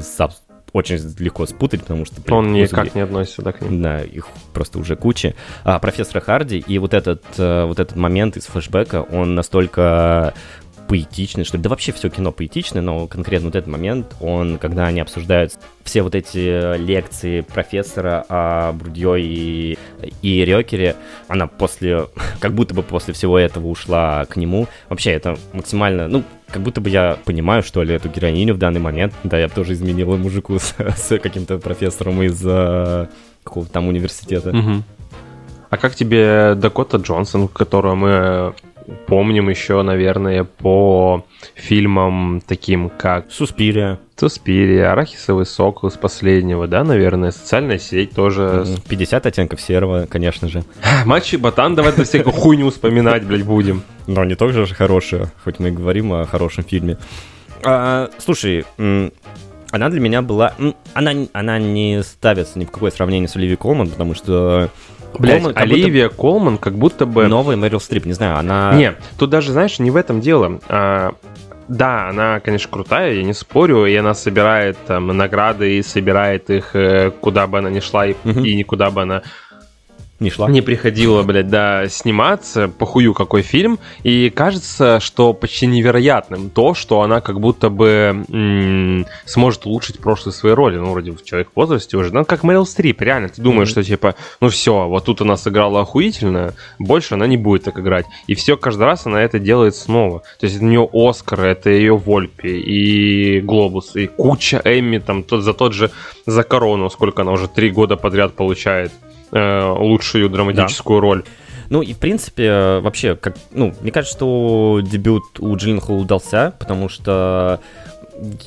очень легко спутать, потому что... блин, Он никак не относится да, к ним. да, их просто уже куча. А, профессора Харди, и вот этот, э, вот этот момент из флешбека, он настолько поэтичный, что ли. Да вообще все кино поэтичное, но конкретно вот этот момент, он, когда они обсуждают все вот эти лекции профессора о Брудье и, и Рёкере, она после, *laughs* как будто бы после всего этого ушла к нему. Вообще это максимально, ну, как будто бы я понимаю, что ли, эту героиню в данный момент. Да, я бы тоже изменила мужику с, *laughs* с каким-то профессором из э, какого-то там университета. Мгм. А как тебе Дакота Джонсон, которую мы помним еще, наверное, по фильмам таким, как Суспирия. Суспирия, Арахисовый сок из последнего, да, наверное, социальная сеть тоже. 50 оттенков серого, конечно же. *laughs* Матч и Ботан, давай эту всякую хуйню вспоминать, блядь, будем. Но не тоже же хорошая, хоть мы и говорим о хорошем фильме. А, слушай, она для меня была... Она, она не ставится ни в какое сравнение с Оливией Колман, потому что... Блядь, Колман как будто Оливия Колман как будто бы... Новая Мэрил Стрип, не знаю, она... Не, тут даже, знаешь, не в этом дело. А, да, она, конечно, крутая, я не спорю, и она собирает там награды и собирает их э, куда бы она ни шла и, и никуда бы она Не шла. не приходила, блядь, да, сниматься, похую какой фильм, и кажется, что почти невероятным то, что она как будто бы м, сможет улучшить прошлые свои роли, ну, вроде в человек в возрасте уже, ну, как Мэрил Стрип, реально, ты думаешь, Мгм. что, типа, ну, все, вот тут она сыграла охуительно, больше она не будет так играть, и все, каждый раз она это делает снова, то есть это у нее Оскар, это ее Вольпи, и Глобус, и куча Эмми, там, тот, за тот же, за Корону, сколько она уже три года подряд получает, лучшую драматическую роль. Ну и в принципе, э, вообще, как, ну, мне кажется, что дебют у Джилленхол удался, потому что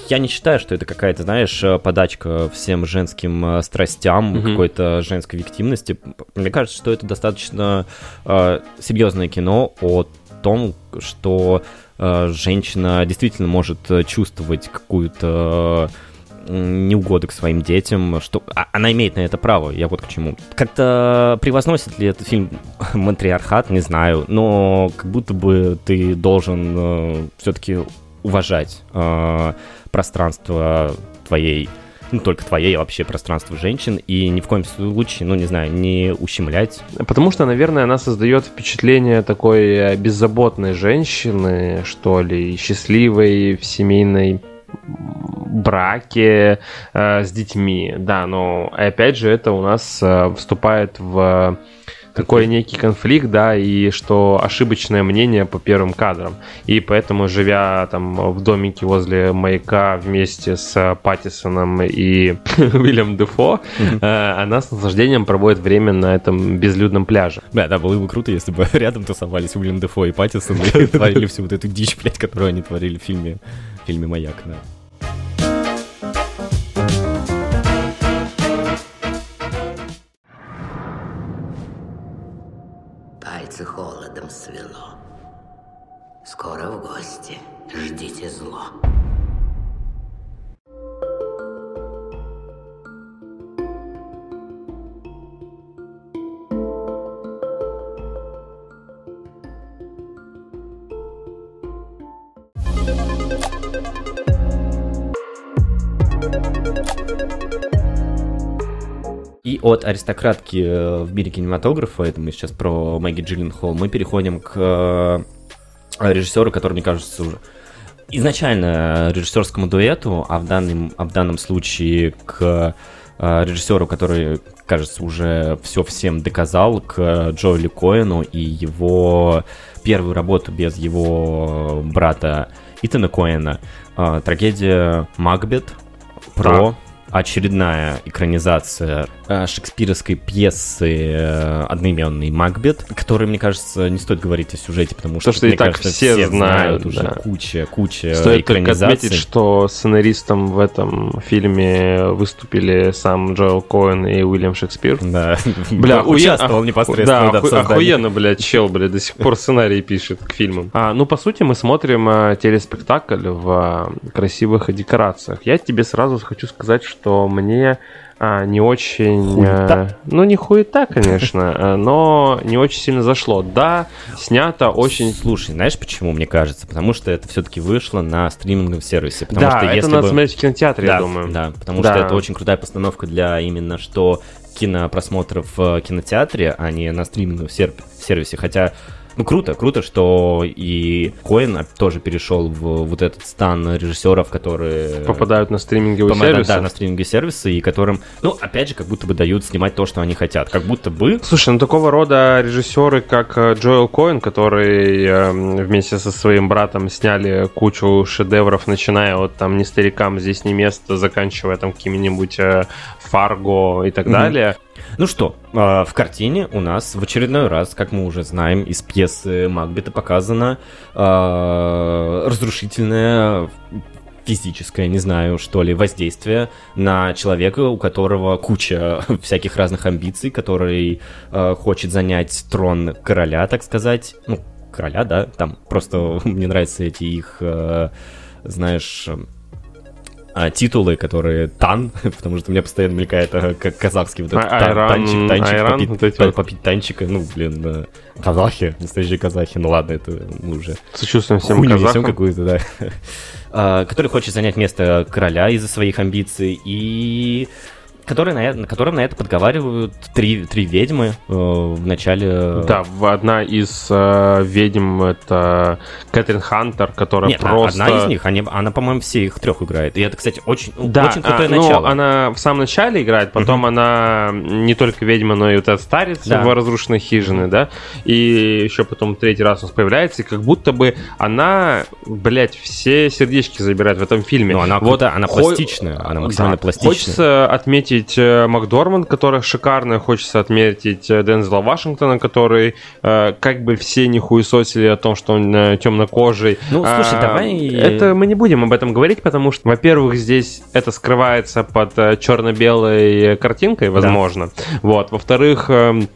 я не считаю, что это какая-то, знаешь, э, подачка всем женским э, страстям, Мгм. какой-то женской виктивности. Мне кажется, что это достаточно э, серьезное кино о том, что э, женщина действительно может э, чувствовать какую-то э, неугоды к своим детям, что а- она имеет на это право, я вот к чему. Как-то превозносит ли этот фильм *laughs* матриархат, не знаю, но как будто бы ты должен все-таки уважать э, пространство твоей, ну только твоей, а вообще пространство женщин, и ни в коем случае, ну не знаю, не ущемлять. Потому что, наверное, она создает впечатление такой э, беззаботной женщины, что ли, счастливой в семейной браке э, с детьми. Да, но опять же это у нас э, вступает в такой некий конфликт, да, и что ошибочное мнение по первым кадрам. И поэтому, живя там в домике возле маяка вместе с Паттисоном и *laughs* Уильям Дефо, э, она с наслаждением проводит время на этом безлюдном пляже. Да, да, было бы круто, если бы *laughs* рядом тусовались Уильям Дефо и Паттисон и *laughs* творили всю вот эту дичь, блядь, которую они творили в фильме, в фильме «Маяк», да. Пальцы холодом свело. Скоро в гости. Ждите зло. От аристократки э, в мире кинематографа, это мы сейчас про Мэгги Джилленхол, мы переходим к э, режиссеру, который, мне кажется, уже изначально режиссерскому дуэту, а в данном, а в данном случае к э, режиссеру, который, кажется, уже все всем доказал, к Джоэли Коэну и его первую работу без его брата Итана Коэна. Трагедия Макбет про очередная экранизация шекспировской пьесы э, одноименный Макбет, который, мне кажется, не стоит говорить о сюжете, потому что, что мне и так кажется, все знают, уже да. куча, куча Стоит только отметить, что сценаристом в этом фильме выступили сам Джоэл Коэн и Уильям Шекспир. Да, *laughs* Бля, участвовал непосредственно да, оху- охуенно, блядь, чел, блядь, до сих пор сценарий пишет к фильмам. А, ну, по сути, мы смотрим а, телеспектакль в красивых декорациях. Я тебе сразу хочу сказать, что мне а, не очень... Хуета? а, ну, не хуета, конечно, а, но не очень сильно зашло. Да, снято очень... Слушай, знаешь почему, мне кажется? Потому что это все-таки вышло на стриминговом сервисе. Потому да, что это если надо бы... смотреть в кинотеатре, да, я думаю. Да, потому Да. что это очень крутая постановка для именно что кинопросмотров в кинотеатре, а не на стриминговом сер- сервисе. Хотя, ну круто, круто, что и Коэн тоже перешел в вот этот стан режиссеров, которые Попадают на стриминговые помогают, сервисы. да, на стриминговые сервисы, и которым, ну, опять же, как будто бы дают снимать то, что они хотят. Как будто бы Слушай, ну такого рода режиссеры, как э, Джоэл Коэн, который э, вместе со своим братом сняли кучу шедевров, начиная от там «Не старикам здесь не место», заканчивая там какими-нибудь э, «Фарго» и так Мгм. далее. Ну что, э, в картине у нас в очередной раз, как мы уже знаем, из пьесы Макбета показано э, разрушительное физическое, не знаю, что ли, воздействие на человека, у которого куча *laughs* всяких разных амбиций, который э, хочет занять трон короля, так сказать. Ну, короля, да, там просто *laughs* мне нравятся эти их, э, знаешь, а, титулы, которые тан, *laughs* потому что у меня постоянно мелькает э, как казахский вот этот А- тан- танчик, танчик, айран, попить, вот эти по- вот. попить танчика, ну, блин, казахи, настоящие казахи, ну ладно, это мы уже Сочувствуем всем хуйню казахам. какую-то, да. *laughs* А, который хочет занять место короля из-за своих амбиций, и который на, это- которым на это подговаривают три, три ведьмы э, в начале... Да, в- одна из э, ведьм это Кэтрин Хантер, которая Нет, а- просто... одна из них, они, она, по-моему, все их трех играет. И это, кстати, очень, Да, очень крутое а, ну, начало. она в самом начале играет, потом она не только ведьма, но и вот эта старец Да. в разрушенной хижины, да, и еще потом третий раз у нас появляется, и как будто бы она, блядь, все сердечки забирает в этом фильме. Ну, она вот крутая, она пластичная, она максимально Да. пластичная. Хочется отметить э, Макдорманд, которая шикарная, хочется отметить э, Дензела Вашингтона, который э, как бы все не хуесосили о том, что он темнокожий. Ну, слушай, А, давай- Это мы не будем об этом говорить, потому что, во-первых, здесь это скрывается под черно-белой картинкой, возможно. Вот. Во-вторых, эм,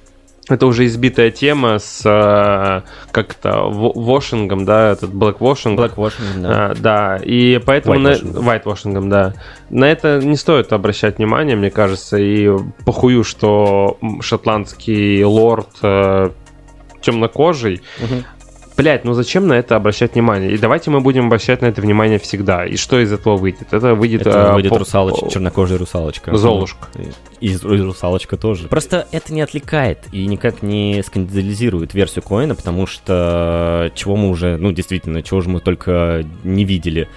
это уже избитая тема с э, как-то во- вошингом, да, этот блэк-вошинг. Blackwashing, да. А, да, и поэтому... Whitewashing, да. На это не стоит обращать внимание, мне кажется, и похую, что шотландский лорд э, темнокожий. Мгм. Блять, ну зачем на это обращать внимание? И давайте мы будем обращать на это внимание всегда. И что из этого выйдет? Это выйдет... Это э, выйдет по- русалочка, чернокожая русалочка. Золушка. И, и русалочка тоже. Просто это не отвлекает и никак не скандализирует версию Коэна, потому что чего мы уже, ну, действительно, чего же мы только не видели.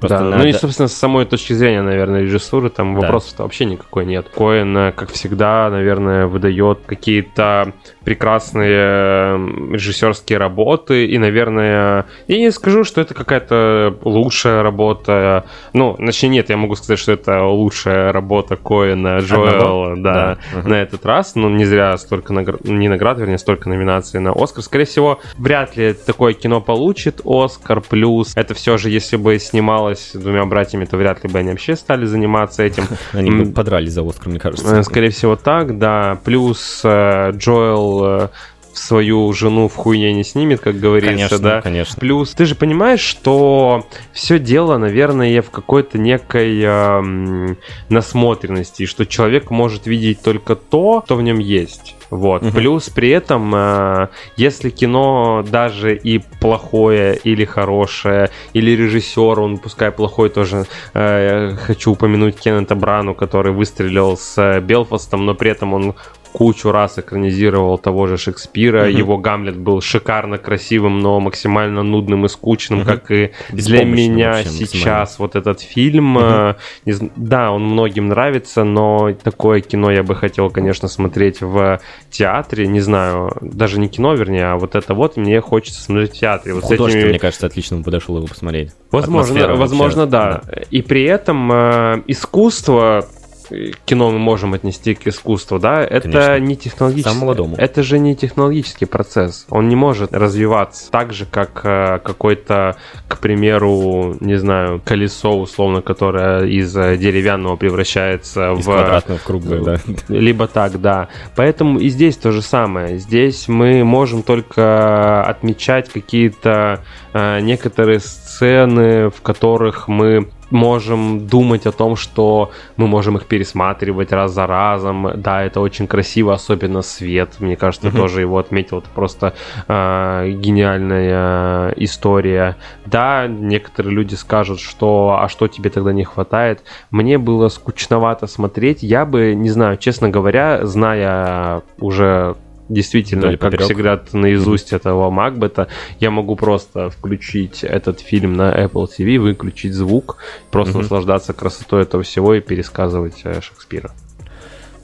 Просто Да, надо- Ну и, собственно, с самой точки зрения, наверное, режиссуры, там Да. вопросов-то вообще никакой нет. Коэн, э, как всегда, наверное, выдает какие-то прекрасные м, режиссерские работы, и, наверное, я не скажу, что это какая-то лучшая работа. Ну, значит, нет, я могу сказать, что это лучшая работа Коэна, Джоэла, да, Да, на этот раз. Ну, не зря столько наград, не наград, вернее, столько номинаций на Оскар. Скорее всего, вряд ли такое кино получит Оскар. Плюс это все же, если бы снималось двумя братьями, то вряд ли бы они вообще стали заниматься этим. *laughs* Они бы М, подрались за Оскар, мне кажется. Э, Скорее всего, так, да. Плюс э, Джоэл э, свою жену в хуйне не снимет, как говорится, Конечно, да. конечно. Плюс ты же понимаешь, что все дело, наверное, в какой-то некой эм, насмотренности, что человек может видеть только то, что в нем есть. Вот. Мгм. Плюс при этом, э, если кино даже и плохое или хорошее, или режиссер, он пускай плохой тоже, э, хочу упомянуть Кеннета Брану, который выстрелил с э, Белфастом, но при этом он кучу раз экранизировал того же Шекспира. Мгм. Его Гамлет был шикарно красивым, но максимально нудным и скучным, Мгм. как и для меня вообще сейчас вот этот фильм. Зн- Да, он многим нравится, но такое кино я бы хотел, конечно, смотреть в театре. Не знаю, даже не кино, вернее, а вот это вот мне хочется смотреть в театре. Вот Художество, этими- мне кажется, отлично подошел его посмотреть. Возможно, Атмосфера возможно, вообще, да. И при этом э, искусство кино мы можем отнести к искусству, да, это Конечно. не технологический. Самому молодому. Это же не технологический процесс. Он не может развиваться так же, как э, какой-то, к примеру, не знаю, колесо, условно, которое из э, деревянного превращается Из в квадратного в круглое, да. *laughs* либо так, да. Поэтому и здесь то же самое. Здесь мы можем только отмечать какие-то э, некоторые сцены, в которых мы можем думать о том, что мы можем их пересматривать раз за разом. Да, это очень красиво, особенно свет. Мне кажется, Мгм. тоже его отметил. Это просто э, гениальная история. Да, некоторые люди скажут, что а что тебе тогда не хватает? Мне было скучновато смотреть. Я бы, не знаю, честно говоря, зная уже действительно, Вдоль как поперек. всегда, наизусть этого Макбета, я могу просто включить этот фильм на Apple TV, выключить звук, просто Мгм. наслаждаться красотой этого всего и пересказывать э, Шекспира.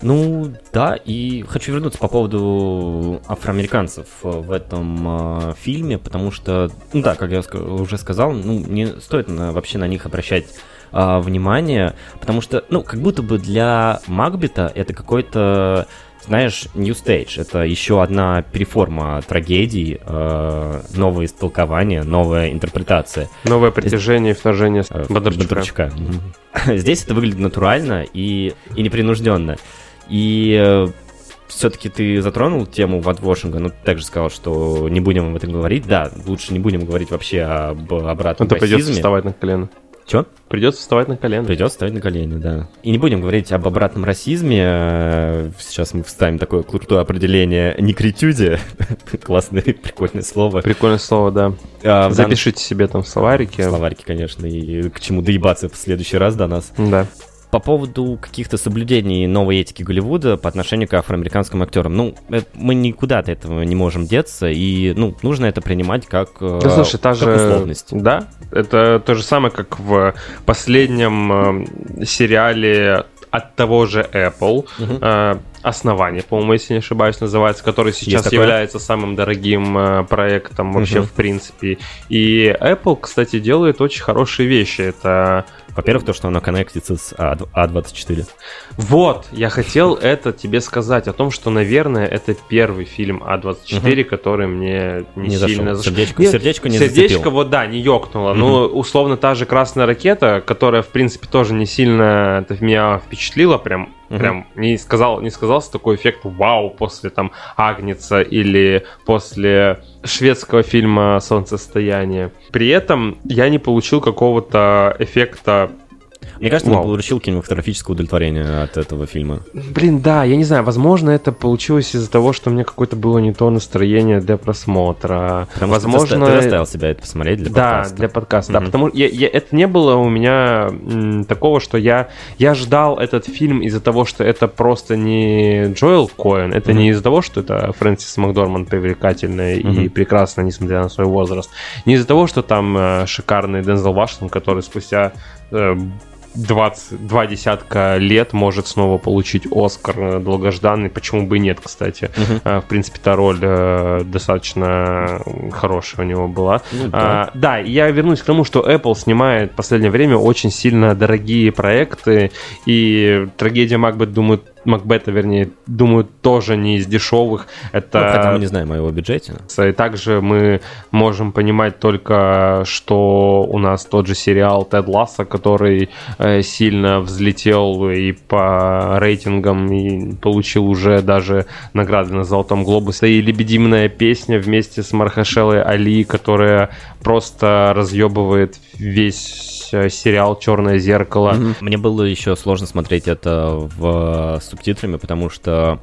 Ну, да, и хочу вернуться по поводу афроамериканцев э, в этом э, фильме, потому что, ну да, как я уже сказал, ну, не стоит на- вообще на них обращать а, внимание, потому что, ну, как будто бы для Макбета это какой-то знаешь, New Stage — это еще одна переформа трагедии, э, новое истолкование, новая интерпретация. Новое притяжение и вторжение Э, Бондарчука. Бондарчука. Здесь это выглядит натурально и, и непринужденно. И все-таки ты затронул тему ватвошинга, но ты также сказал, что не будем об этом говорить. Да, лучше не будем говорить вообще об обратном придется расизме. вставать на колено. Чё? Придется вставать на колено. Придется ставить на колени, да. И не будем говорить об обратном расизме. Э, Сейчас мы вставим такое крутое определение некритюде. *laughs* Классное, прикольное слово. Прикольное слово, да. А, в Запишите себе там в словарике. Словарики, конечно, и к чему доебаться в следующий раз до нас. Да. По поводу каких-то соблюдений новой этики Голливуда по отношению к афроамериканским актерам. Ну, э, мы никуда от этого не можем деться, и, ну, нужно это принимать как, э, Да, слушай, та как же... условность. Да, это то же самое, как в последнем э, сериале от того же Apple. Мгм. э, Основание, по-моему, если не ошибаюсь, называется, который сейчас является самым дорогим э, проектом вообще Мгм. в принципе. И Apple, кстати, делает очень хорошие вещи. Это Во-первых, то, что оно коннектится с А- А24. Вот, я хотел это тебе сказать о том, что, наверное, это первый фильм А24, который мне не, Не сильно зашел. заш- Сердечко- Нет, сердечко не Сердечко, вот да, не ёкнуло. Ну, условно, та же красная ракета, которая, в принципе, тоже не сильно это меня впечатлила, прям. Прям не сказал, не сказался такой эффект вау после там Агница или после шведского фильма Солнцестояние. При этом я не получил какого-то эффекта Мне кажется, он Вау. получил кинематографическое удовлетворение от этого фильма. Блин, да, я не знаю, возможно, это получилось из-за того, что у меня какое-то было не то настроение для просмотра. Потому возможно, что ты, заста- ты заставил себя это посмотреть для да, подкаста. для подкаста. Да, Мгм. потому я, я- это не было у меня м, такого, что я, я ждал этот фильм из-за того, что это просто не Джоэл Коэн, это не Мгм. из-за того, что это Фрэнсис Макдорманд привлекательная и Мгм. прекрасная, несмотря на свой возраст. Не из-за того, что там э, шикарный Дензел Вашингтон, который спустя э, 22 десятка лет может снова получить Оскар долгожданный. Почему бы и нет, кстати. Э, В принципе, та роль э, достаточно хорошая у него была. Ну, да. А, да, я вернусь к тому, что Apple снимает в последнее время очень сильно дорогие проекты, и трагедия Макбет, думаю, Макбета, вернее, думаю, тоже не из дешевых. Это Ну, хотя мы не знаем о его бюджете. и также мы можем понимать только, что у нас тот же сериал Тед Ласса, который э, сильно взлетел и по рейтингам и получил уже даже награды на Золотом Глобусе. И «Лебединая песня» вместе с Мархашелой Али, которая просто разъебывает весь сериал «Черное зеркало». Мне было еще сложно смотреть это в с субтитрами, потому что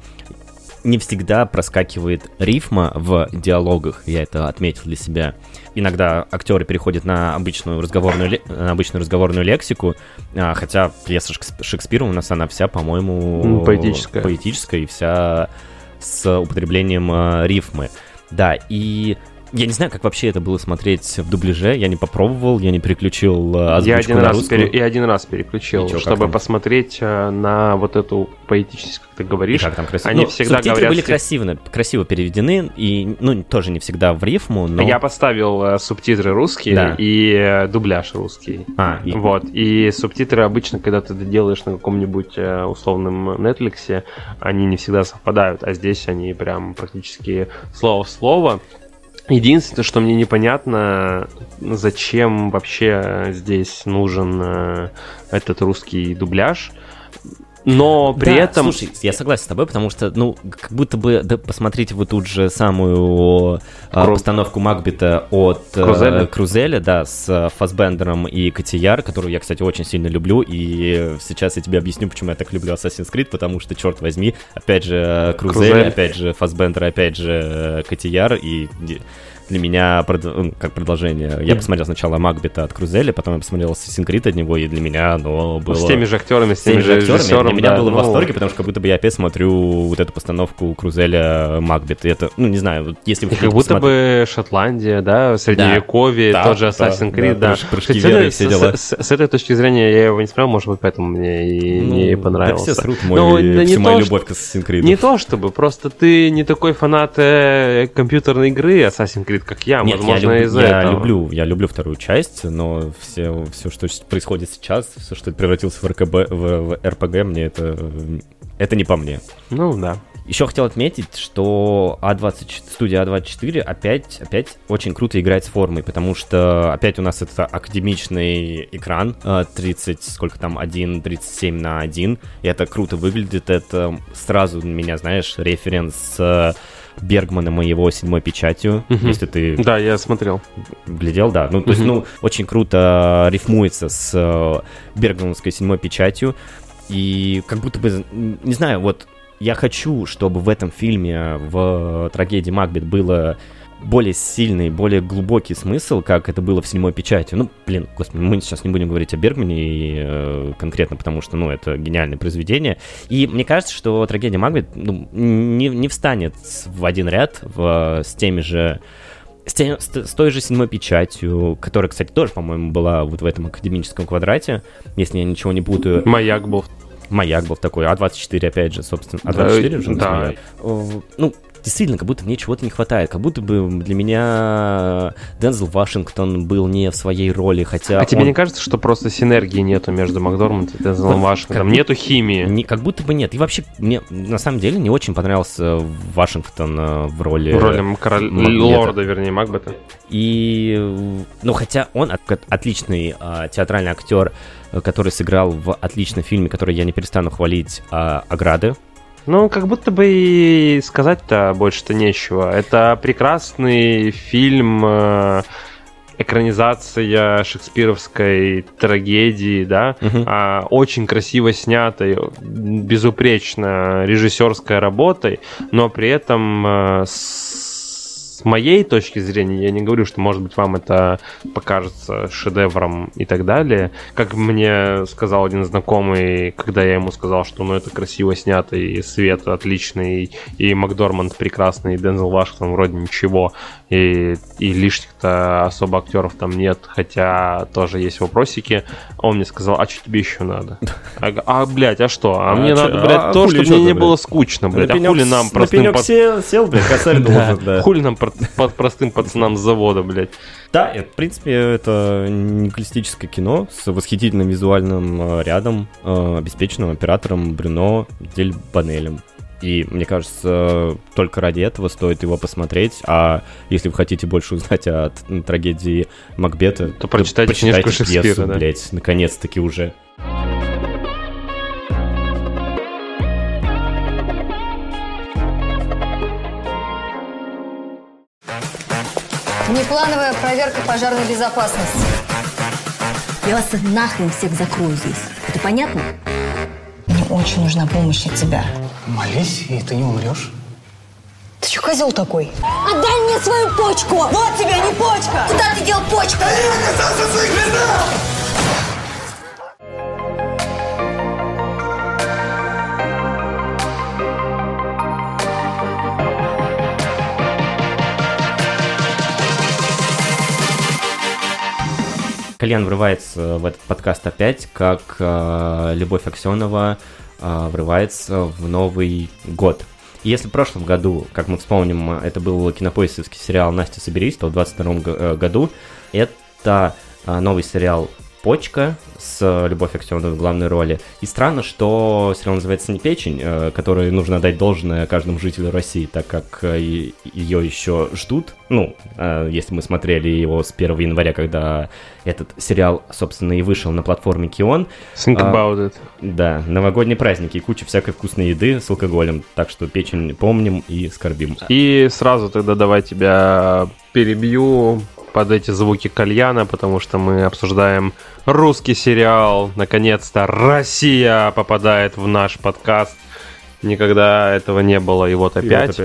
не всегда проскакивает рифма в диалогах, я это отметил для себя. Иногда актеры переходят на обычную разговорную, на обычную разговорную лексику, а, хотя пьеса Шекс- Шекспира у нас она вся, по-моему, М, поэтическая. поэтическая и вся с употреблением рифмы. Да, и я не знаю, как вообще это было смотреть в дубляже, я не попробовал, я не переключил Я озвучку один, на раз русскую. пере- я один раз переключил, И чё, чтобы там? посмотреть э, на вот эту поэтическую, как ты И говоришь. как там красиво? Они Ну, всегда субтитры говорят... были красиво, красиво переведены, и, ну, тоже не всегда в рифму, но... Я поставил э, субтитры русские Да. и э, дубляж русский. А, и- Вот. И субтитры обычно, когда ты делаешь на каком-нибудь э, условном Netflix, они не всегда совпадают, а здесь они прям практически слово в слово. Единственное, что мне непонятно, зачем вообще здесь нужен э, этот русский дубляж. Но при Да, этом... Слушай, я согласен с тобой, потому что, ну, как будто бы, да, посмотрите вы тут же самую а, Кру- постановку Макбета от э, Крузеля? Крузеля, да, с э, Фасбендером и Котияр, которую я, кстати, очень сильно люблю, и сейчас я тебе объясню, почему я так люблю Assassin's Creed, потому что, черт возьми, опять же, Крузель, Крузель. опять же, Фасбендер, опять же, Котияр, и для меня ну, как продолжение. Я Мгм. посмотрел сначала Макбета от Крузеля, потом я посмотрел Assassin's Creed от него, и для меня оно было... С теми же актерами, с С теми теми же же актерами, для меня да, было в ну, восторге, потому что как будто бы я опять смотрю вот эту постановку Крузеля Макбет. И это, ну, не знаю, вот если вы Как будто посмотреть- бы Шотландия, да, Средневековье, Да, тот же да, Assassin's да, Creed, да. прыж- прыжки Кстати, веры с- все с- дела. С, с этой точки зрения я его не смотрел, может быть, поэтому мне и Ну, не да понравился. все срут мой, Ну, да всю мою то, любовь к Assassin's Creed. Не то чтобы, просто ты не такой фанат э, компьютерной игры Assassin's Creed, мыслит, как я, Нет, возможно, я, из-за я этого. люблю, я люблю вторую часть, но все, все, что происходит сейчас, все, что превратился в РКБ, в, в РПГ, мне это, это не по мне. Ну, да. Еще хотел отметить, что А24, студия А24 опять, опять очень круто играет с формой, потому что опять у нас это академичный экран, э, 30, сколько там, 1, 37 на 1, и это круто выглядит, это сразу меня, знаешь, референс с Бергманом и его седьмой печатью, Мгм. если ты Да, я смотрел. глядел, да. Ну, то есть, Мгм. ну, очень круто рифмуется с э, Бергмановской седьмой печатью. И как будто бы, не знаю, вот я хочу, чтобы в этом фильме, в трагедии Макбет было более сильный, более глубокий смысл, как это было в седьмой печати. Ну, блин, господи, мы сейчас не будем говорить о Бергмане и, э, конкретно, потому что, ну, это гениальное произведение. И мне кажется, что трагедия Макбет ну, не, не встанет в один ряд в- с теми же с, тем- с с той же седьмой печатью, которая, кстати, тоже, по-моему, была вот в этом академическом квадрате, если я ничего не путаю. Маяк был. Маяк был такой, А24, опять же, собственно. А24 уже да. О, Ну, действительно, как будто мне чего-то не хватает. Как будто бы для меня Дензел Вашингтон был не в своей роли, хотя А тебе он- не кажется, что просто синергии нету между Макдормандом и Дензелом Вот Вашингтоном? как Нету химии. не- как будто бы нет. И вообще, мне на самом деле не очень понравился Вашингтон э, в роли... В роли король... Лорда, вернее, Макбета. И, ну, хотя он от- отличный а, театральный актер, э, который сыграл в отличном фильме, который я не перестану хвалить, а, «Ограды». Ну, как будто бы и сказать-то больше-то нечего. Это прекрасный фильм, э, экранизация шекспировской трагедии, да, Мгм. а, очень красиво снятой, безупречно режиссерской работой, но при этом э, с моей точки зрения, я не говорю, что, может быть, вам это покажется шедевром и так далее. Как мне сказал один знакомый, когда я ему сказал, что ну это красиво снято, и свет отличный, и Макдорманд прекрасный, и Дензел Вашингтон вроде ничего, и, и лишних-то особо актеров там нет, хотя тоже есть вопросики. Он мне сказал, а что тебе еще надо? *laughs* А, а, блядь, а что? А, А мне чё- надо, блядь, а то, чтобы мне не было скучно, блядь. На А хули нам на простым пенёк пац- сел, сел, блядь, косарь *laughs* должен, да. Хули нам про- по- простым пацанам с завода, блядь. Да, это, в принципе, это николистическое кино с восхитительным визуальным э, рядом, э, обеспеченным оператором Брюно Дель Банелем. И мне кажется, только ради этого стоит его посмотреть. А если вы хотите больше узнать о трагедии Макбета, То прочитайте книжку почитайте Шекспира, пьесу, да. блядь, наконец-таки уже. Внеплановая проверка пожарной безопасности. Я вас нахрен всех закрою здесь. Это понятно? Мне очень нужна помощь от тебя. Молись, и ты не умрешь. Ты что, козел такой? Отдай мне свою почку! Вот тебе не почка! Куда ты дел почку? Кальян врывается в этот подкаст опять, как э, Любовь Аксенова э, врывается в Новый год. И Если в прошлом году, как мы вспомним, это был кинопоисковский сериал «Настя, соберись», то в 22 э, году это э, новый сериал «Почка» с Любовь Аксеновой в главной роли. И странно, что сериал называется «Не печень», э, которой нужно отдать должное каждому жителю России, так как э, ее еще ждут. Ну, э, если мы смотрели его с 1 января, когда этот сериал, собственно, и вышел на платформе Кион. Think А, about it. Да, новогодние праздники и куча всякой вкусной еды с алкоголем. Так что печень помним и скорбим. И сразу тогда давай тебя перебью под эти звуки кальяна, потому что мы обсуждаем русский сериал. Наконец-то Россия попадает в наш подкаст. Никогда этого не было, и вот опять.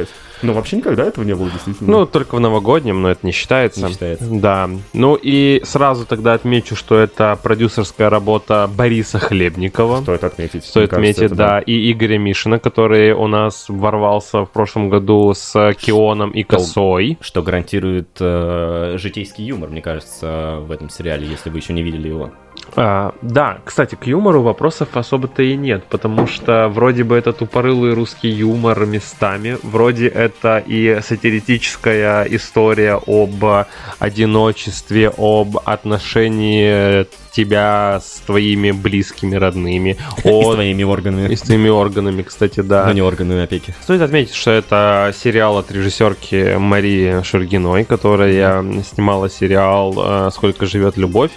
Ну, вообще никогда этого не было, действительно. Ну, только в новогоднем, но это не считается. Не считается. Да. Ну и сразу тогда отмечу, что это продюсерская работа Бориса Хлебникова. стоит отметить. Стоит Мне кажется, отметить, это да, и Игоря Мишина, который у нас ворвался в прошлом году с Кионом и Косой. Что гарантирует э, житейский юмор, мне кажется, в этом сериале, если вы еще не видели его. А, да, кстати, к юмору вопросов особо-то и нет, потому что вроде бы это тупорылый русский юмор местами, вроде это и сатирическая история об одиночестве, об отношении тебя с твоими близкими, родными. *laughs* И с твоими органами. И с твоими органами, кстати, да. Но не органами опеки. Стоит отметить, что это сериал от режиссерки Марии Шургиной, которая снимала сериал «Сколько живет любовь».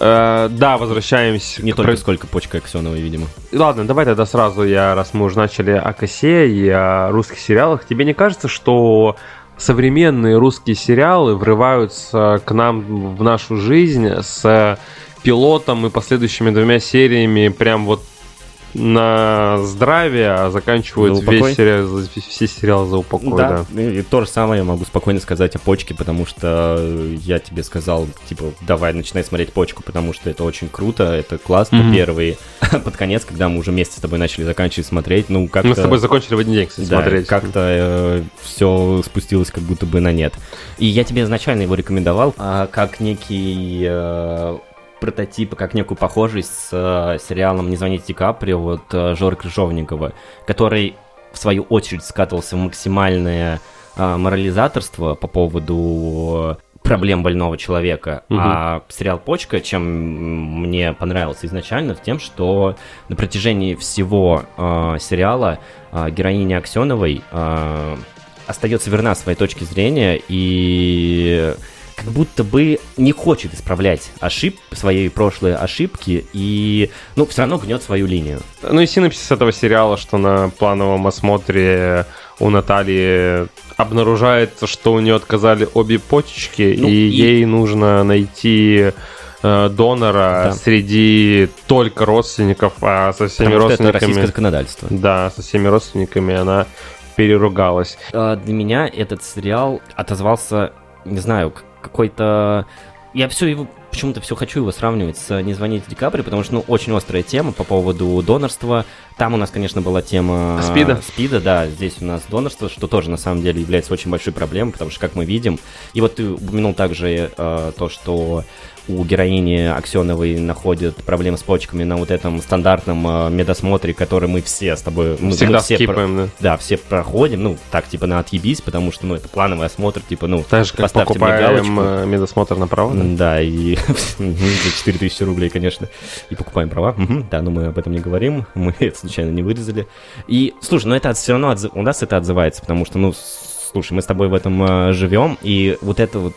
Э, да, возвращаемся. Не только про- сколько почка Аксеновой, видимо. Ладно, давай тогда сразу я, раз мы уже начали о косе и о русских сериалах, тебе не кажется, что современные русские сериалы врываются к нам в нашу жизнь с пилотом и последующими двумя сериями прям вот на здравие, а заканчивают весь сериал, за- все сериалы за упокой, да. И, и то же самое я могу спокойно сказать о почке, потому что я тебе сказал, типа, давай начинай смотреть почку, потому что это очень круто, это классно, Мгм. первый. *laughs* Под конец, когда мы уже вместе с тобой начали заканчивать смотреть, ну как-то... Мы с тобой закончили в один день, кстати, Да, смотреть. как-то все спустилось как будто бы на нет. И я тебе изначально его рекомендовал а, как некий э, прототип, как некую похожесть с э, сериалом «Не звоните Ди Каприо» от э, Жоры Крыжовникова, который, в свою очередь, скатывался в максимальное э, морализаторство по поводу э, проблем больного человека. Мгм. А сериал «Почка», чем мне понравился изначально, в тем, что на протяжении всего э, сериала э, героиня Аксеновой э, остается верна своей точке зрения и как будто бы не хочет исправлять ошиб свои прошлые ошибки и, ну, все равно гнет свою линию. Ну и синопсис этого сериала, что на плановом осмотре у Натальи обнаружается, что у нее отказали обе почечки, Ну, и, и- ей нужно найти э, донора Да. среди только родственников, а со всеми Потому что это родственниками... российское законодательство. Да, со всеми родственниками она переругалась. А, Для меня этот сериал отозвался, не знаю, какой-то... Я все его почему-то все хочу его сравнивать с «Не звоните Ди Каприо», потому что, ну, очень острая тема по поводу донорства. Там у нас, конечно, была тема... СПИДа. СПИДа, да. Здесь у нас донорство, что тоже, на самом деле, является очень большой проблемой, потому что, как мы видим... И вот ты упомянул также э, то, что у героини Аксеновой находят проблемы с почками на вот этом стандартном э, медосмотре, который мы все с тобой... Мы, Всегда мы все про- скипаем, да. да, все проходим, ну, так, типа, на отъебись, потому что, ну, это плановый осмотр, типа, ну, Так же, как поставьте покупаем э, медосмотр направо. Да, и за 4000 рублей, конечно, и покупаем права. Да, но мы об этом не говорим, мы *laughs* это случайно не вырезали. И, слушай, ну это все равно у нас это отзывается, потому что, ну, слушай, мы с тобой в этом э, живем, и вот эта вот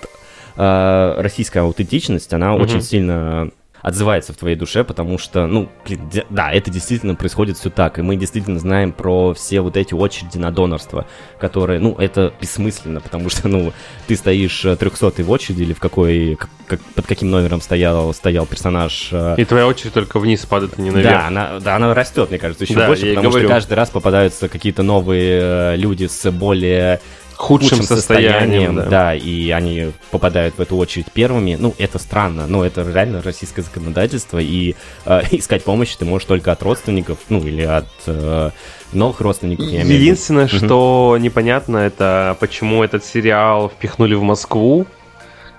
э, российская аутентичность, она очень сильно отзывается в твоей душе, потому что, ну, блин, да, это действительно происходит все так, и мы действительно знаем про все вот эти очереди на донорство, которые, ну, это бессмысленно, потому что, ну, ты стоишь 300 в очереди или в какой, как- под каким номером стоял, стоял персонаж э, И твоя очередь только вниз падает, а не наверх. да, она, да, она растет, мне кажется, еще Да, больше, потому говорю. что каждый раз попадаются какие-то новые э, люди с более Худшим состоянием, да. да, и они попадают в эту очередь первыми. Ну, это странно, но это реально российское законодательство, и э, *laughs* искать помощи ты можешь только от родственников, ну, или от э, новых родственников, я. Единственное, что непонятно, это почему этот сериал впихнули в Москву,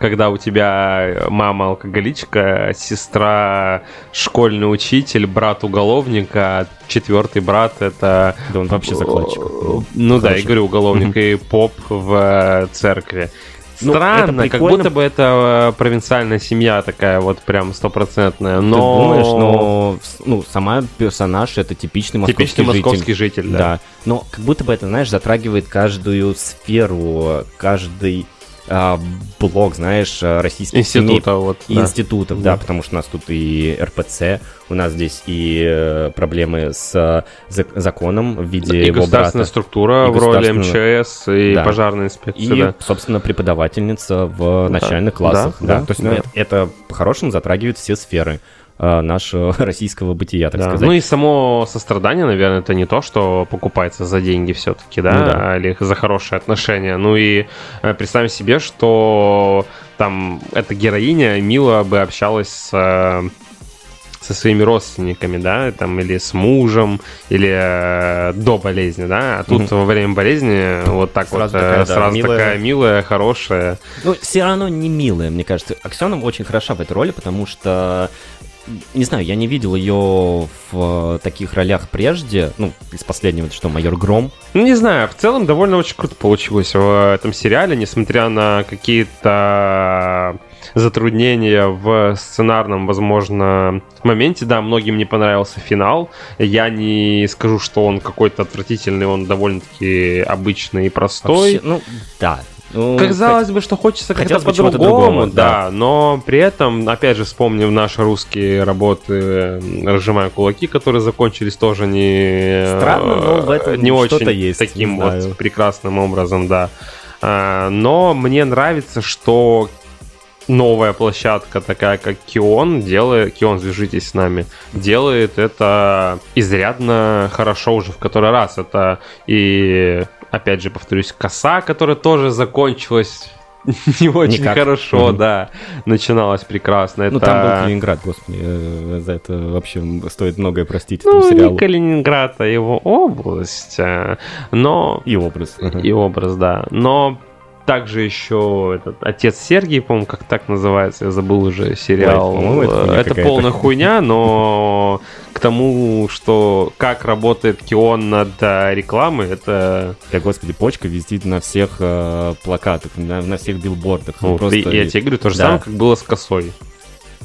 когда у тебя мама алкоголичка, сестра школьный учитель, брат уголовника, четвертый брат это... Да он вообще закладчик. Ну да, я говорю, уголовник и поп в э, церкви. Ну, Странно, это как будто бы это э, провинциальная семья такая вот прям стопроцентная, но... Ты думаешь, но ну, сама персонаж это типичный московский Типичный житель. московский житель, да. Да. Но как будто бы это, знаешь, затрагивает каждую сферу, каждый а, блок, знаешь, а, российских Института, семей вот, и да. институтов, да. потому что у нас тут и РПЦ, у нас здесь и э, проблемы с э, зак- законом в виде И его государственная брата. структура И в роли МЧС и Да. пожарная инспекция, И, да. собственно, преподавательница в Да, начальных классах. да, Да, да, То есть, ну, да. это, это по-хорошему затрагивает все сферы нашего *laughs* российского бытия, так Да. сказать. Ну и само сострадание, наверное, это не то, что покупается за деньги все-таки, да, Ну да. или за хорошие отношения. Ну и э, представим себе, что там эта героиня мило бы общалась с э, со своими родственниками, да, там, или с мужем, или э, до болезни, да, а тут Мгм. во время болезни вот так Сразу вот э, такая, да, сразу милая. такая милая, хорошая. Ну, все равно не милая, мне кажется. Аксенова очень хороша в этой роли, потому что не знаю, я не видел ее в э, таких ролях прежде. Ну, из последнего, что, майор Гром. Ну, не знаю, в целом довольно очень круто получилось в этом сериале, несмотря на какие-то затруднения в сценарном, возможно, моменте. Да, многим не понравился финал. Я не скажу, что он какой-то отвратительный, он довольно-таки обычный и простой. Вообще, ну, да. Ну, Казалось бы, что хочется как-то по-другому, да, да. но при этом, опять же, вспомнив наши русские работы «Разжимая кулаки», которые закончились тоже не... Странно, но в этом не очень есть, таким не вот знаю. прекрасным образом, да. А, Но мне нравится, что новая площадка, такая как Кион, делает, Кион, свяжитесь с нами, делает это изрядно хорошо уже в который раз. Это и, опять же, повторюсь, коса, которая тоже закончилась *laughs* не очень Никак. хорошо, Мгм. да, начиналась прекрасно. Ну, Это- там был Калининград, господи, э, за это вообще стоит многое простить ну, этому сериалу. не Калининград, а его область, э, но И образ. и образ, да. Но также еще этот отец Сергий, по-моему, как так называется, я забыл уже сериал. По-моему, это это полная *laughs* хуйня, но к тому, что как работает Кион над э, рекламой, это Да, господи, почка висит на всех э, плакатах, на, на всех билбордах. Ну, ну, просто- я тебе говорю, то же Да. самое, как было с косой.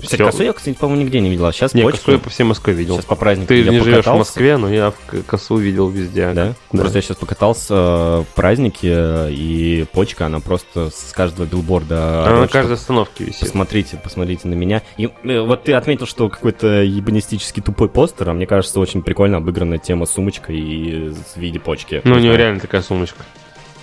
Кстати, Всё. косу я, кстати, по-моему, нигде не видел. А сейчас Не, почку... косу я по всей Москве видел. Сейчас по празднику Ты не живешь в. Москве, но я косу видел везде. Да? Да. Просто я сейчас покатался э, в празднике, и почка, она просто с каждого билборда... Она на каждой остановке висит. Посмотрите, посмотрите на меня. И э, вот ты отметил, что какой-то ебанистический тупой постер, а мне кажется, очень прикольно обыгранная тема с сумочкой и в виде почки. Ну, у Не него реально такая сумочка.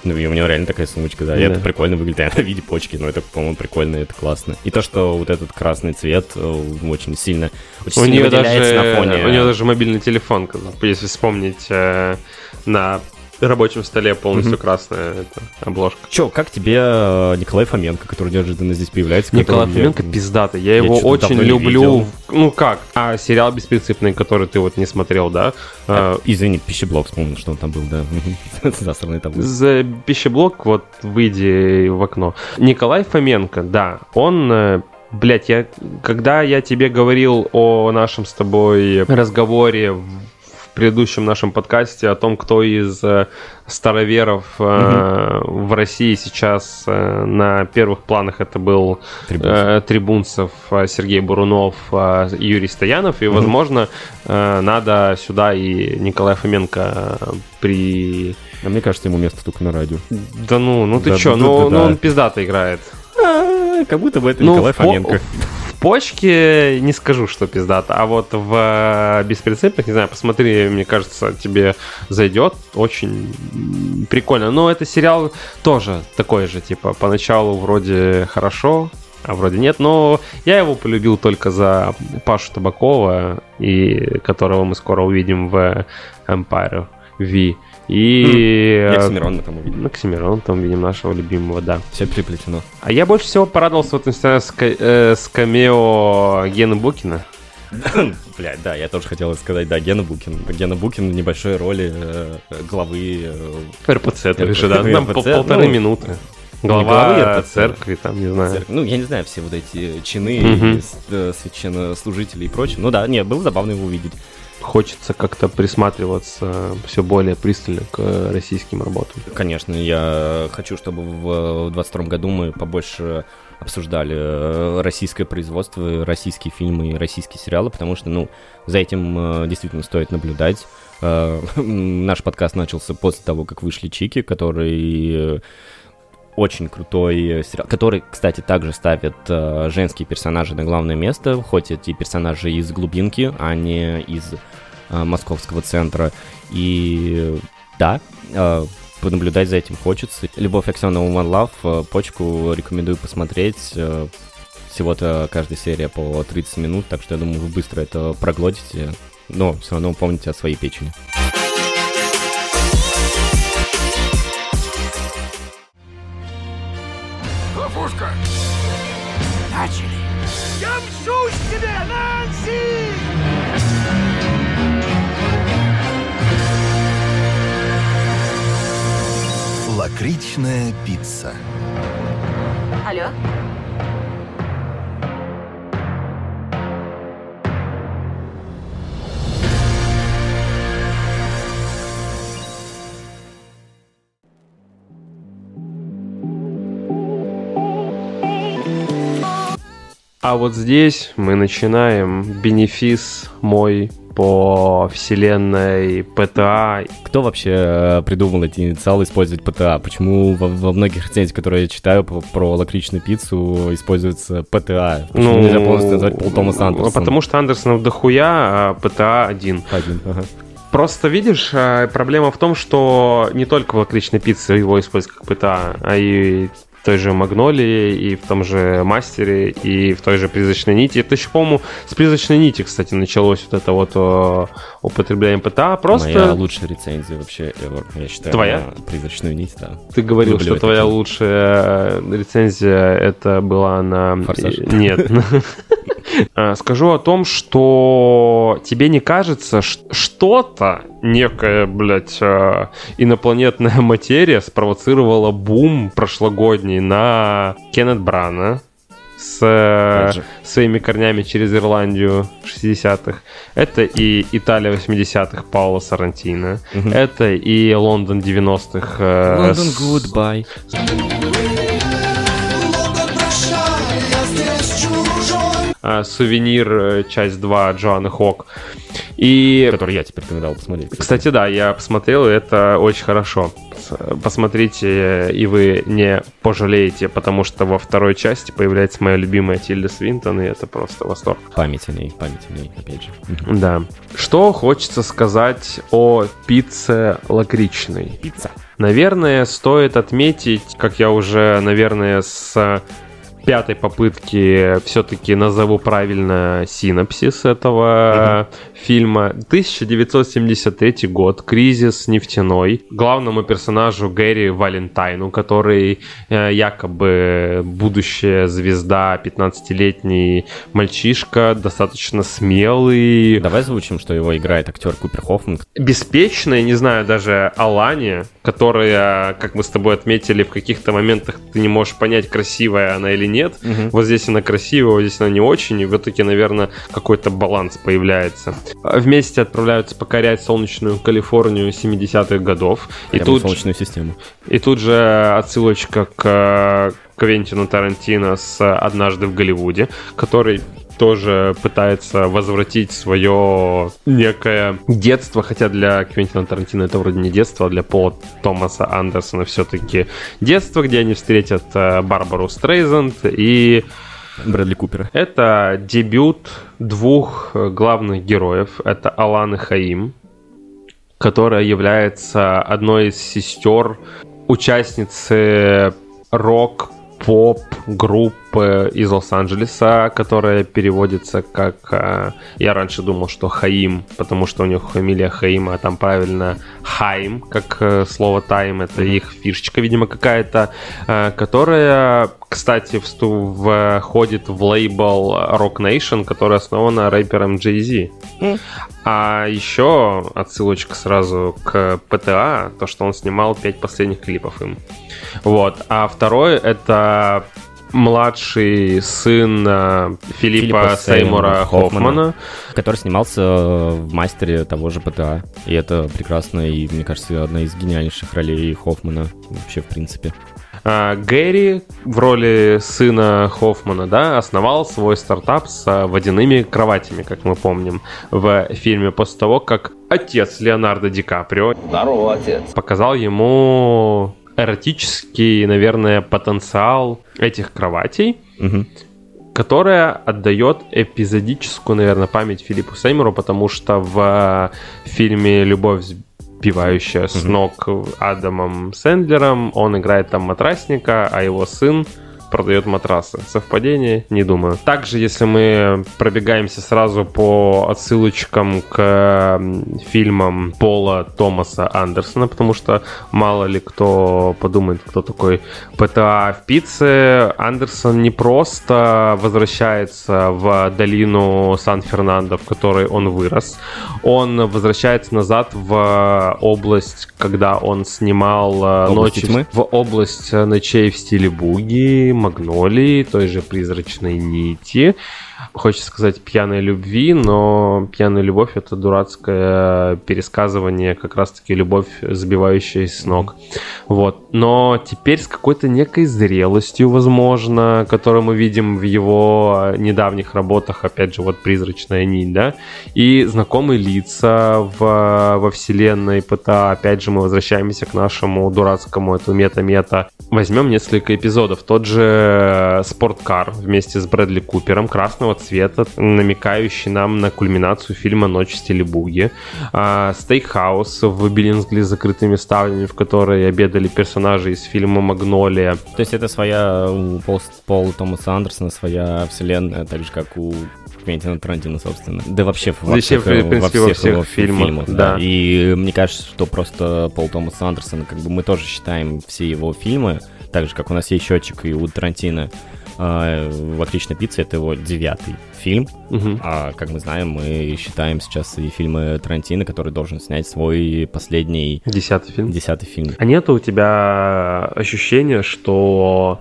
Ну, и у него реально такая сумочка, да. И Да. это прикольно выглядит, *laughs* она в виде почки, но это, по-моему, прикольно, это классно. И то, что вот этот красный цвет э, очень сильно, очень У сильно нее, даже, на фоне... у нее даже мобильный телефон, если вспомнить, э, на рабочем столе полностью красная эта обложка. Че, как тебе э, Николай Фоменко, который неожиданно здесь появляется? Николай которого я- Фоменко пиздатый. Я, я его очень люблю. видел. Ну как? А сериал «Беспринципный», который ты вот не смотрел, да? А, Э, Извини, пищеблок вспомнил, что он там был, да. *laughs* Засранный там был. За пищеблок, вот, выйди в окно. Николай Фоменко, да, он... э, Блять, я, когда я тебе говорил о нашем с тобой разговоре предыдущем нашем подкасте о том, кто из э, староверов э, в России сейчас э, на первых планах это был Трибунцев. э, Трибунцев, Сергей Бурунов, э, Юрий Стоянов, и, возможно, э, надо сюда и Николая Фоменко при А мне кажется, ему место только на радио. да ну, ну ты Да, чё, да, ну, да, ну да. он пиздато играет. А, Как будто бы это Ну, Николай Фоменко. В почке не скажу, что пиздато, а вот в э, беспринципных, не знаю, посмотри, мне кажется, тебе зайдет. Очень прикольно. Но это сериал тоже такой же, типа, поначалу вроде хорошо, а вроде нет. Но я его полюбил только за Пашу Табакова, и которого мы скоро увидим в Empire V. И... Хм, э, Оксимирон мы там увидели. Ну, Оксимирон, там видим нашего любимого, да. Все переплетено. А я больше всего порадовался вот иногда с, э, с камео Гены Букина. *coughs* Блядь, да, я тоже хотел сказать, да, Гена Букин. Гена Букин в небольшой роли э, главы... э, РПЦ, же, да? Там полторы ну, минуты. главы Глава РПЦ. церкви, там, не знаю. церкви. Ну, я не знаю, все вот эти чины, э, священнослужители и прочее. Ну да, нет, было забавно его увидеть. Хочется как-то присматриваться все более пристально к российским работам. Конечно, я хочу, чтобы в 22 году мы побольше обсуждали э, российское производство, российские фильмы и российские сериалы, потому что, ну, за этим э, действительно стоит наблюдать. Э, *laughs* Наш подкаст начался после того, как вышли Чики, который очень крутой сериал, который, кстати, также ставит э, женские персонажи на главное место, хоть эти персонажи из глубинки, а не из э, московского центра. И да, э, понаблюдать за этим хочется. Любовь Аксенова One Love, э, почку рекомендую посмотреть. э, Всего-то каждая серия по 30 минут, так что я думаю, вы быстро это проглотите. Но все равно помните о своей печени. Ловушка! Начали. Я мщусь тебе, Нэнси! Лакричная пицца. Алло? А вот здесь мы начинаем бенефис мой по вселенной PTA. Кто вообще э, придумал эти инициалы использовать PTA? Почему во, во многих рецензиях, которые я читаю по, про лакричную пиццу, используется PTA? Почему Ну, нельзя полностью назвать Пол Томас Андерсон? Потому что Андерсонов дохуя, а PTA один. Один, ага. Просто видишь, а, проблема в том, что не только в лакричной пицце его используют как PTA, а и той же Магнолии, и в том же Мастере, и в той же призрачной нити. Это еще, по-моему, с призрачной нити, кстати, началось вот это вот о, употребление ПТА. Просто Моя лучшая рецензия вообще ever, я считаю. Твоя? Призрачную нить, да. ты говорил, Люблю что твоя кино. лучшая рецензия это была на... «Форсаж». *laughs* Нет. *laughs* А, Скажу о том, что тебе не кажется, что-то, некая, блядь, а, инопланетная *laughs* материя спровоцировала бум прошлогодний на Кеннет Брана с э, своими корнями через Ирландию 60-х. Это и Италия 80-х Паула Сарантино. Это и Лондон 90-х. э, Лондон, goodbye. Сувенир, э, часть 2 Джоанны Хок. И, Который я теперь рекомендовал посмотреть. кстати, да, я посмотрел, и это очень хорошо. Посмотрите, э, и вы не пожалеете, потому что во второй части появляется моя любимая Тильда Свинтон, и это просто восторг. Память о ней, память о ней, опять же. Да. Что хочется сказать о пицце лакричной? Пицца. Наверное, стоит отметить, как я уже, наверное, с пятой попытки все-таки назову правильно синопсис этого фильма. 1973 год, кризис нефтяной. Главному персонажу Гэри Валентайну, который э, якобы будущая звезда, 15-летний мальчишка, достаточно смелый, Давай озвучим, что его играет актер Купер Хоффман. Беспечная, не знаю, даже Алане, которая, как мы с тобой отметили, в каких-то моментах ты не можешь понять, красивая она или нет. Вот здесь она красивая, вот здесь она не очень, и в итоге, наверное, какой-то баланс появляется. Вместе отправляются покорять солнечную Калифорнию 70-х годов. И тут, Солнечную систему. и тут же отсылочка к э, Квентину Тарантино с «Однажды в Голливуде», который тоже пытается возвратить свое некое детство, хотя для Квентина Тарантино это вроде не детство, а для Пола Томаса Андерсона все-таки детство, где они встретят э, Барбару Стрейзанд и Брэдли Купера. это дебют двух главных героев. Это Алан и Хаим, которая является одной из сестер участницы рок поп группы из Лос-Анджелеса, которая переводится как... э, Я раньше думал, что Хаим, потому что у них фамилия Хаима, а там правильно Хайм, как э, слово тайм, это их фишечка, видимо, какая-то, э, которая, кстати, входит в лейбл Rock Nation, который основана рэпером Jay-Z. А еще отсылочка сразу к ПТА, то, что он снимал пять последних клипов им. Вот. А второй это младший сын э, Филиппа, Филиппа Сеймура Хоффмана. Хоффмана. Который снимался э, в мастере того же ПТА. И это прекрасно, и, мне кажется, одна из гениальнейших ролей Хоффмана вообще, в принципе. А, Гэри в роли сына Хоффмана, да, основал свой стартап с а, водяными кроватями, как мы помним, в фильме после того, как отец Леонардо Ди Каприо Здорово, отец. показал ему эротический, наверное, потенциал этих кроватей, Мгм. которая отдает эпизодическую, наверное, память Филиппу Сеймуру, потому что в фильме «Любовь сбивающая с ног Адамом Сэндлером он играет там матрасника, а его сын продает матрасы. Совпадение? Не думаю. Также, если мы пробегаемся сразу по отсылочкам к фильмам Пола Томаса Андерсона, потому что мало ли кто подумает, кто такой ПТА в пицце. Андерсон не просто возвращается в долину Сан-Фернандо, в которой он вырос. Он возвращается назад в область, когда он снимал э, ночи тьмы? в область ночей в стиле буги, магнолии, той же призрачной нити. Хочется сказать пьяной любви, но пьяная любовь это дурацкое пересказывание, как раз-таки любовь, сбивающая с ног. Вот. Но теперь с какой-то некой зрелостью, возможно, которую мы видим в его недавних работах, опять же, вот «Призрачная нить», да, и знакомые лица в, во вселенной ПТА, опять же, мы возвращаемся к нашему дурацкому эту мета-мета. Возьмем несколько эпизодов. Тот же «Спорткар» вместе с Брэдли Купером, красного цвета, намекающий нам на кульминацию фильма «Ночь в стиле буги». А, «Стейкхаус» в Биллингсли с закрытыми ставнями, в которой обедали персонажи из фильма «Магнолия». То есть это своя у Пол, Пола Томаса Андерсона, своя вселенная, так же, как у Квентина Тарантино, собственно. Да вообще во всех, в принципе, во всех, во всех его фильмах, фильмах. да. И мне кажется, что просто Пол Томас Андерсон, как бы мы тоже считаем все его фильмы, так же, как у нас есть счетчик и у Тарантино, э, «Лакричная пицца» — это его девятый фильм, Мгм. а как мы знаем, мы считаем сейчас и фильмы Тарантино, который должен снять свой последний Десятый фильм. десятый фильм. А нет у тебя ощущения, что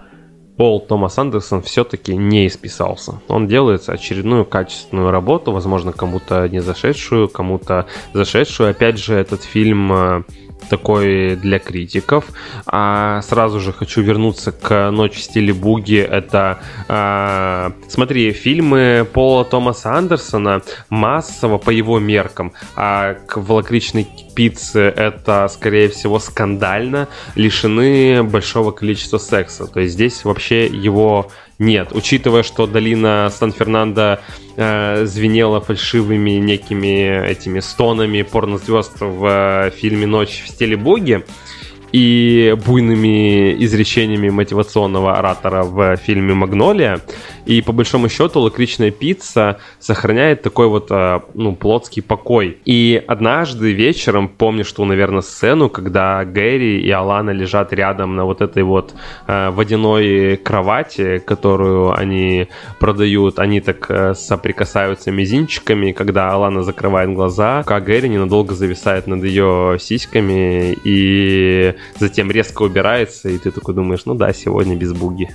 Пол Томас Андерсон все-таки не исписался. Он делает очередную качественную работу, возможно, кому-то не зашедшую, кому-то зашедшую. Опять же, этот фильм э, такой для критиков. А сразу же хочу вернуться к «Ночь в стиле буги». Это, а, смотри, фильмы Пола Томаса Андерсона массово по его меркам, а к «Волокричной пицце» это, скорее всего, скандально, лишены большого количества секса. То есть здесь вообще его нет, учитывая, что долина Сан-Фернандо э, звенела фальшивыми некими этими стонами порнозвезд в э, фильме «Ночь в стиле боги», и буйными изречениями мотивационного оратора в фильме «Магнолия». И по большому счету лакричная пицца сохраняет такой вот, э, ну, плотский покой. И однажды вечером, помню, что, наверное, сцену, когда Гэри и Алана лежат рядом на вот этой вот э, водяной кровати, которую они продают, они так э, соприкасаются мизинчиками, когда Алана закрывает глаза, а Гэри ненадолго зависает над ее сиськами и затем резко убирается, и ты такой думаешь, ну да, сегодня без буги.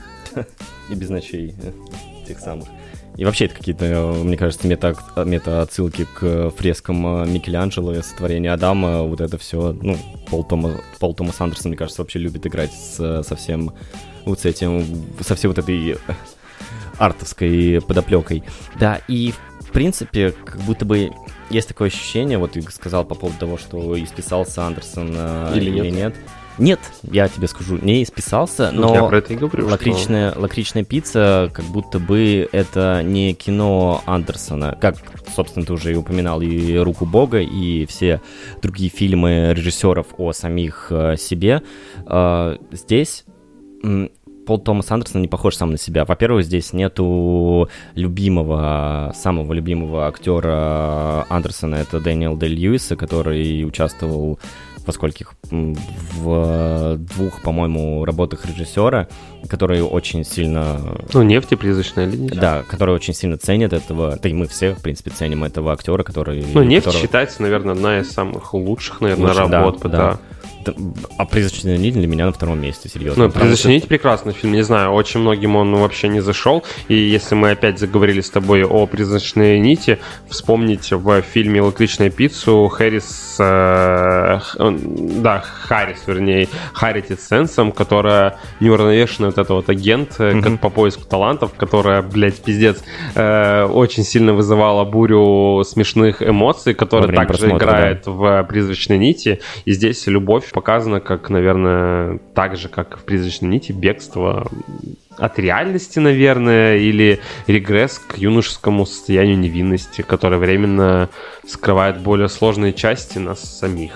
И без ночей э, тех самых. И вообще это какие-то, э, мне кажется, мета, мета-отсылки к фрескам э, Микеланджело, сотворение Адама, вот это все, ну, Пол, Тома, Пол Томас Андерсон, мне кажется, вообще любит играть с, со всем вот с этим, со всей вот этой артовской подоплекой. Да, и в принципе, как будто бы есть такое ощущение, вот ты сказал по поводу того, что исписался Андерсон Или или, нет? нет. Нет, я тебе скажу, не исписался, Ну, я но про это и говорю, что- лакричная, лакричная пицца, как будто бы это не кино Андерсона, как, собственно, ты уже и упоминал и «Руку Бога», и все другие фильмы режиссеров о самих э, себе. Э, здесь Пол Томас Андерсон не похож сам на себя. Во-первых, здесь нету любимого, самого любимого актера Андерсона, это Дэниел Дель Льюиса, который участвовал М, В двух, по-моему, работах режиссера, которые очень сильно... Ну, нефть и призрачная линия. Да, которые очень сильно ценят этого, да и мы все, в принципе, ценим этого актера, который... Ну, нефть которого- считается, наверное, одна из самых лучших, наверное, Лучше, работ. да. да. Да, А «Призрачная нить» для меня на втором месте, серьезно. Ну, «Призрачная что- нить» прекрасный фильм, не знаю, очень многим он вообще не зашел. И если мы опять заговорили с тобой о «Призрачной нити», вспомнить в фильме «Лакричная пиццу» Хэрис... э, он- да, Харрис, вернее, Харритит Сенсом, которая неуравновешенная вот эта вот агент э, Мгм. как по поиску талантов, которая, блядь, пиздец, э, очень сильно вызывала бурю смешных эмоций, которая также просмотра, играет в «Призрачной нити». И здесь любовь показана как, наверное, так же, как в «Призрачной нити», бегство от реальности, наверное, или регресс к юношескому состоянию невинности, которое временно скрывает более сложные части нас самих.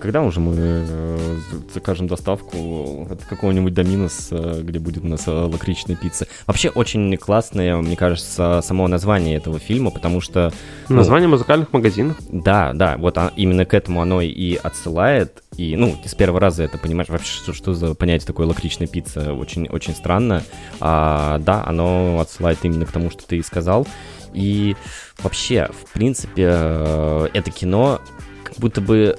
Когда уже мы э, закажем доставку от какого-нибудь Доминос, э, где будет у нас э, лакричная пицца? Вообще очень классное, мне кажется, само название этого фильма, потому что... ну, Название музыкальных магазинов. Да, да, вот а- именно к этому оно и отсылает. И, ну, с первого раза это понимаешь, вообще, что, что за понятие такое лакричная пицца, очень, очень странно. А, да, оно отсылает именно к тому, что ты сказал. И вообще, в принципе, э, это кино как будто бы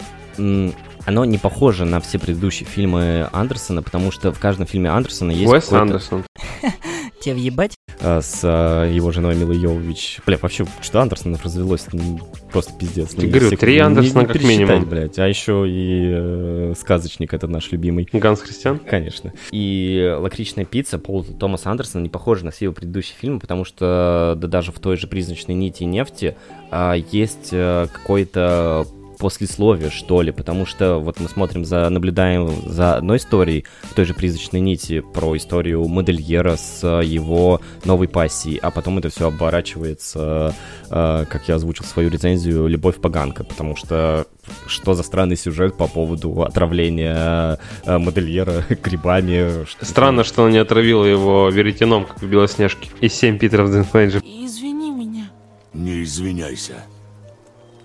оно не похоже на все предыдущие фильмы Андерсона, потому что в каждом фильме Андерсона есть Уэс какой-то- Андерсон. *laughs* Тебе въебать? а, с а, его женой Милой Йовович. Бля, вообще, что Андерсонов развелось? Ну, просто пиздец. Я говорю, всех- три Андерсона как минимум. блядь. А еще и э, сказочник, это наш любимый. Ганс Христиан? Конечно. И «Лакричная пицца» Пола Томаса Андерсона не похожа на все его предыдущие фильмы, потому что да даже в той же «Призрачной нити и нефти» а, есть э, какое-то послесловие, что ли, потому что вот мы смотрим за, наблюдаем за одной историей в той же «Призрачной нити» про историю модельера с э, его новой пассией, а потом это все оборачивается, э, как я озвучил свою рецензию, «Любовь поганка», потому что что за странный сюжет по поводу отравления э, модельера *laughs* грибами. что- Странно, что она не отравила его веретеном, как в Белоснежке. И семь Питеров Дэнфейджер. Извини меня. Не извиняйся.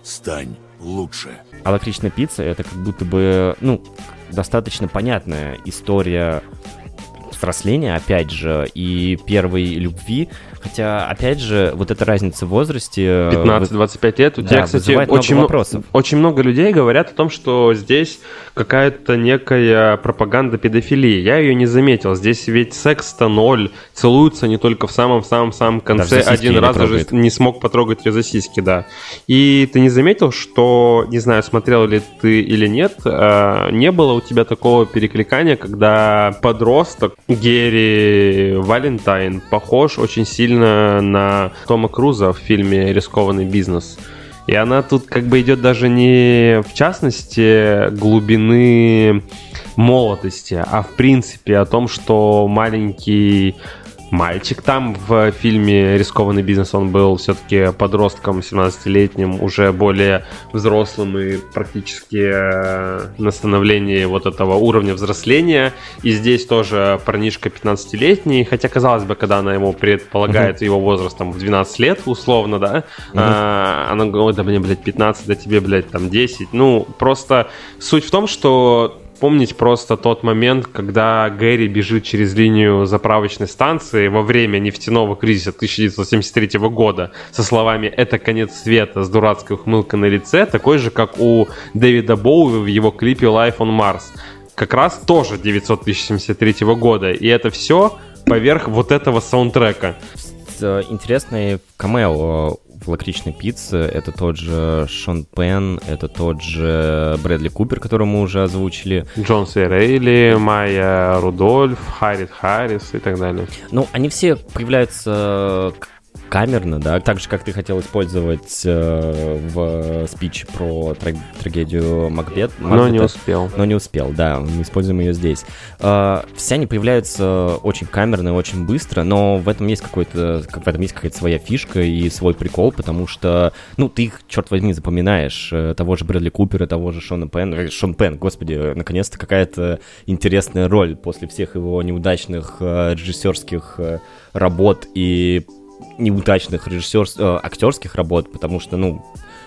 Стань лучше. А лакричная пицца это как будто бы, ну, достаточно понятная история взросления, опять же, и первой любви. Хотя, опять же, вот эта разница в возрасте... э, 15-25 лет. У да, тебя, кстати, много очень, мо- вопросов. очень много людей говорят о том, что здесь какая-то некая пропаганда педофилии. Я ее не заметил. Здесь ведь секс-то ноль. Целуются не только в самом-самом-самом конце. Даже Один раз даже не смог потрогать ее за сиськи, да. И ты не заметил, что, не знаю, смотрел ли ты или нет, э, не было у тебя такого перекликания, когда подросток Герри Валентайн похож очень сильно на Тома Круза в фильме «Рискованный бизнес». И она тут как бы идет даже не в частности глубины молодости, а в принципе о том, что маленький мальчик там в фильме «Рискованный бизнес» он был все-таки подростком 17-летним, уже более взрослым и практически э, на становлении вот этого уровня взросления. И здесь тоже парнишка 15-летний, хотя, казалось бы, когда она ему предполагает его возрастом в 12 лет, условно, да, а, она говорит, да мне, блядь, 15, да тебе, блядь, там 10. Ну, просто суть в том, что помнить просто тот момент, когда Гэри бежит через линию заправочной станции во время нефтяного кризиса 1973 года со словами «это конец света» с дурацкой ухмылкой на лице, такой же, как у Дэвида Боуи в его клипе «Life on Mars». Как раз тоже 973 года. И это все поверх вот этого саундтрека. Э, Интересный камео лакричной пицце. Это тот же Шон Пен, это тот же Брэдли Купер, которого мы уже озвучили. Джон Си Рейли, Майя Рудольф, Харрит Харрис и так далее. Ну, они все появляются к- камерно, да, так же, как ты хотел использовать э, в спич про тра- трагедию Макбет. Но не успел. Но не успел, да, мы используем ее здесь. Э, все они появляются очень камерно и очень быстро, но в этом есть какой-то, как в этом есть какая-то своя фишка и свой прикол, потому что, ну, ты их, черт возьми, запоминаешь. Э, Того же Брэдли Купера, того же Шона Пен. Э, Шон Пен, господи, наконец-то какая-то интересная роль после всех его неудачных э, режиссерских работ и неудачных режиссер... э, актерских работ, потому что, ну,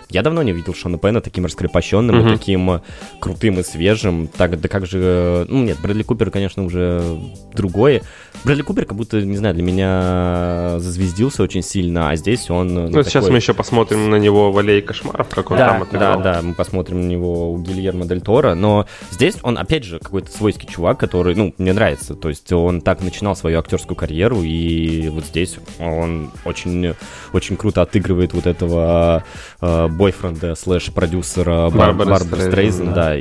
я давно не видел Шона Пена таким раскрепощенным Мгм. и таким э, крутым и свежим. Так, да как же... э, Ну, нет, Брэдли Купер, конечно, уже другое. Брэдли Купер как будто, не знаю, для меня зазвездился очень сильно, а здесь он... э, Ну, сейчас мы еще посмотрим на него в «Аллее кошмаров», как он да, там отыграл. да, да, мы посмотрим на него у Гильермо Дель Торо, но здесь он, опять же, какой-то свойский чувак, который, ну, мне нравится, то есть он так начинал свою актерскую карьеру, и вот здесь он очень, очень круто отыгрывает вот этого э, бойфренда слэш продюсера Бар- Барбары Стрейзен, да.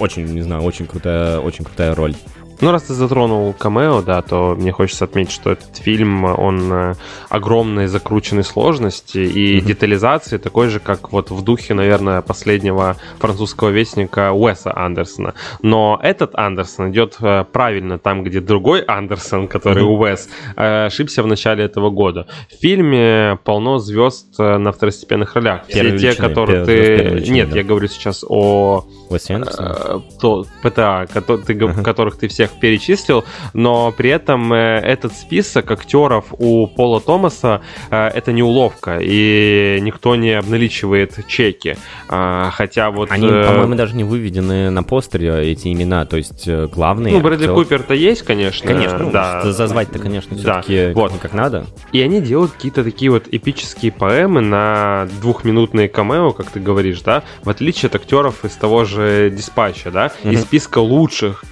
очень, не знаю, очень крутая, очень крутая роль. Ну, раз ты затронул камео, да, то мне хочется отметить, что этот фильм, он э, огромной закрученной сложности и детализации, такой же, как вот в духе, наверное, последнего французского вестника Уэса Андерсона. Но этот Андерсон идет э, правильно там, где другой Андерсон, который Мгм. Уэс, э, ошибся в начале этого года. В фильме полно звезд на второстепенных ролях. Все те, которые ты... Нет, да. я говорю сейчас о Уэс Андерсон? э, то, ПТА, ты которых ты всех перечислил, но при этом э, этот список актеров у Пола Томаса э, это не уловка, и никто не обналичивает чеки. А, хотя вот... Они, э, по-моему, даже не выведены на постере, эти имена, то есть главные... ну, Брэдли актер- Купер-то есть, конечно. Конечно, ну, да. зазвать-то, конечно, Да, все-таки вот. как надо. И они делают какие-то такие вот эпические поэмы на двухминутные камео, как ты говоришь, да, в отличие от актеров из того же диспатча, да, из Мгм. списка лучших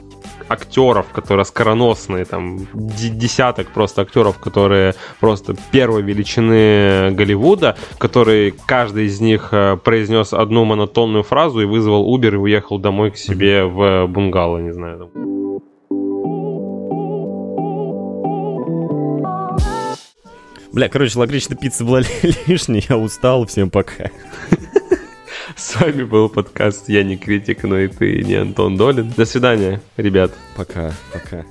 актеров, которые скороносные, там десяток просто актеров, которые просто первой величины Голливуда, которые каждый из них э, произнес одну монотонную фразу и вызвал Uber и уехал домой к себе в бунгало, не знаю. Бля, короче, лакричная пицца была *laughs* лишней, я устал, всем пока. *laughs* С вами был подкаст «Я не критик, но и ты не Антон Долин». До свидания, ребят. Пока, пока.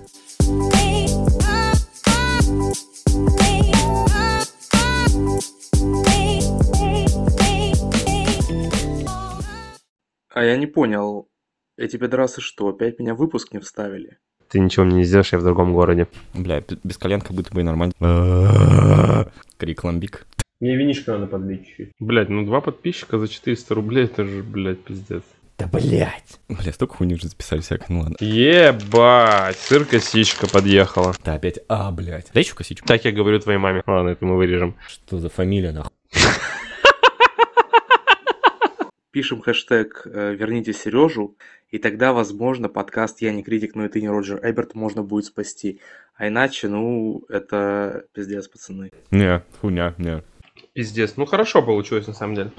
А я не понял, эти пидорасы что, опять меня в выпуск не вставили? Ты ничего мне не сделаешь, я в другом городе. Бля, без колен как будто бы и нормально. *laughs* Крик ламбик. Мне винишко надо подлить чуть. Блять, ну два подписчика за 400 рублей, это же, блядь, пиздец. Да блять. Бля, столько хуйни уже записали всякой, ну ладно. Ебать, сыр-косичка подъехала. Да опять, а, блять. Дай еще косичку. Так я говорю твоей маме. Ладно, это мы вырежем. Что за фамилия, нахуй? Пишем хэштег э, «Верните Сережу», и тогда, возможно, подкаст «Я не критик, но и ты не Роджер Эберт» можно будет спасти. А иначе, ну, это пиздец, пацаны. Не, хуйня, не. Пиздец. Ну хорошо получилось на самом деле.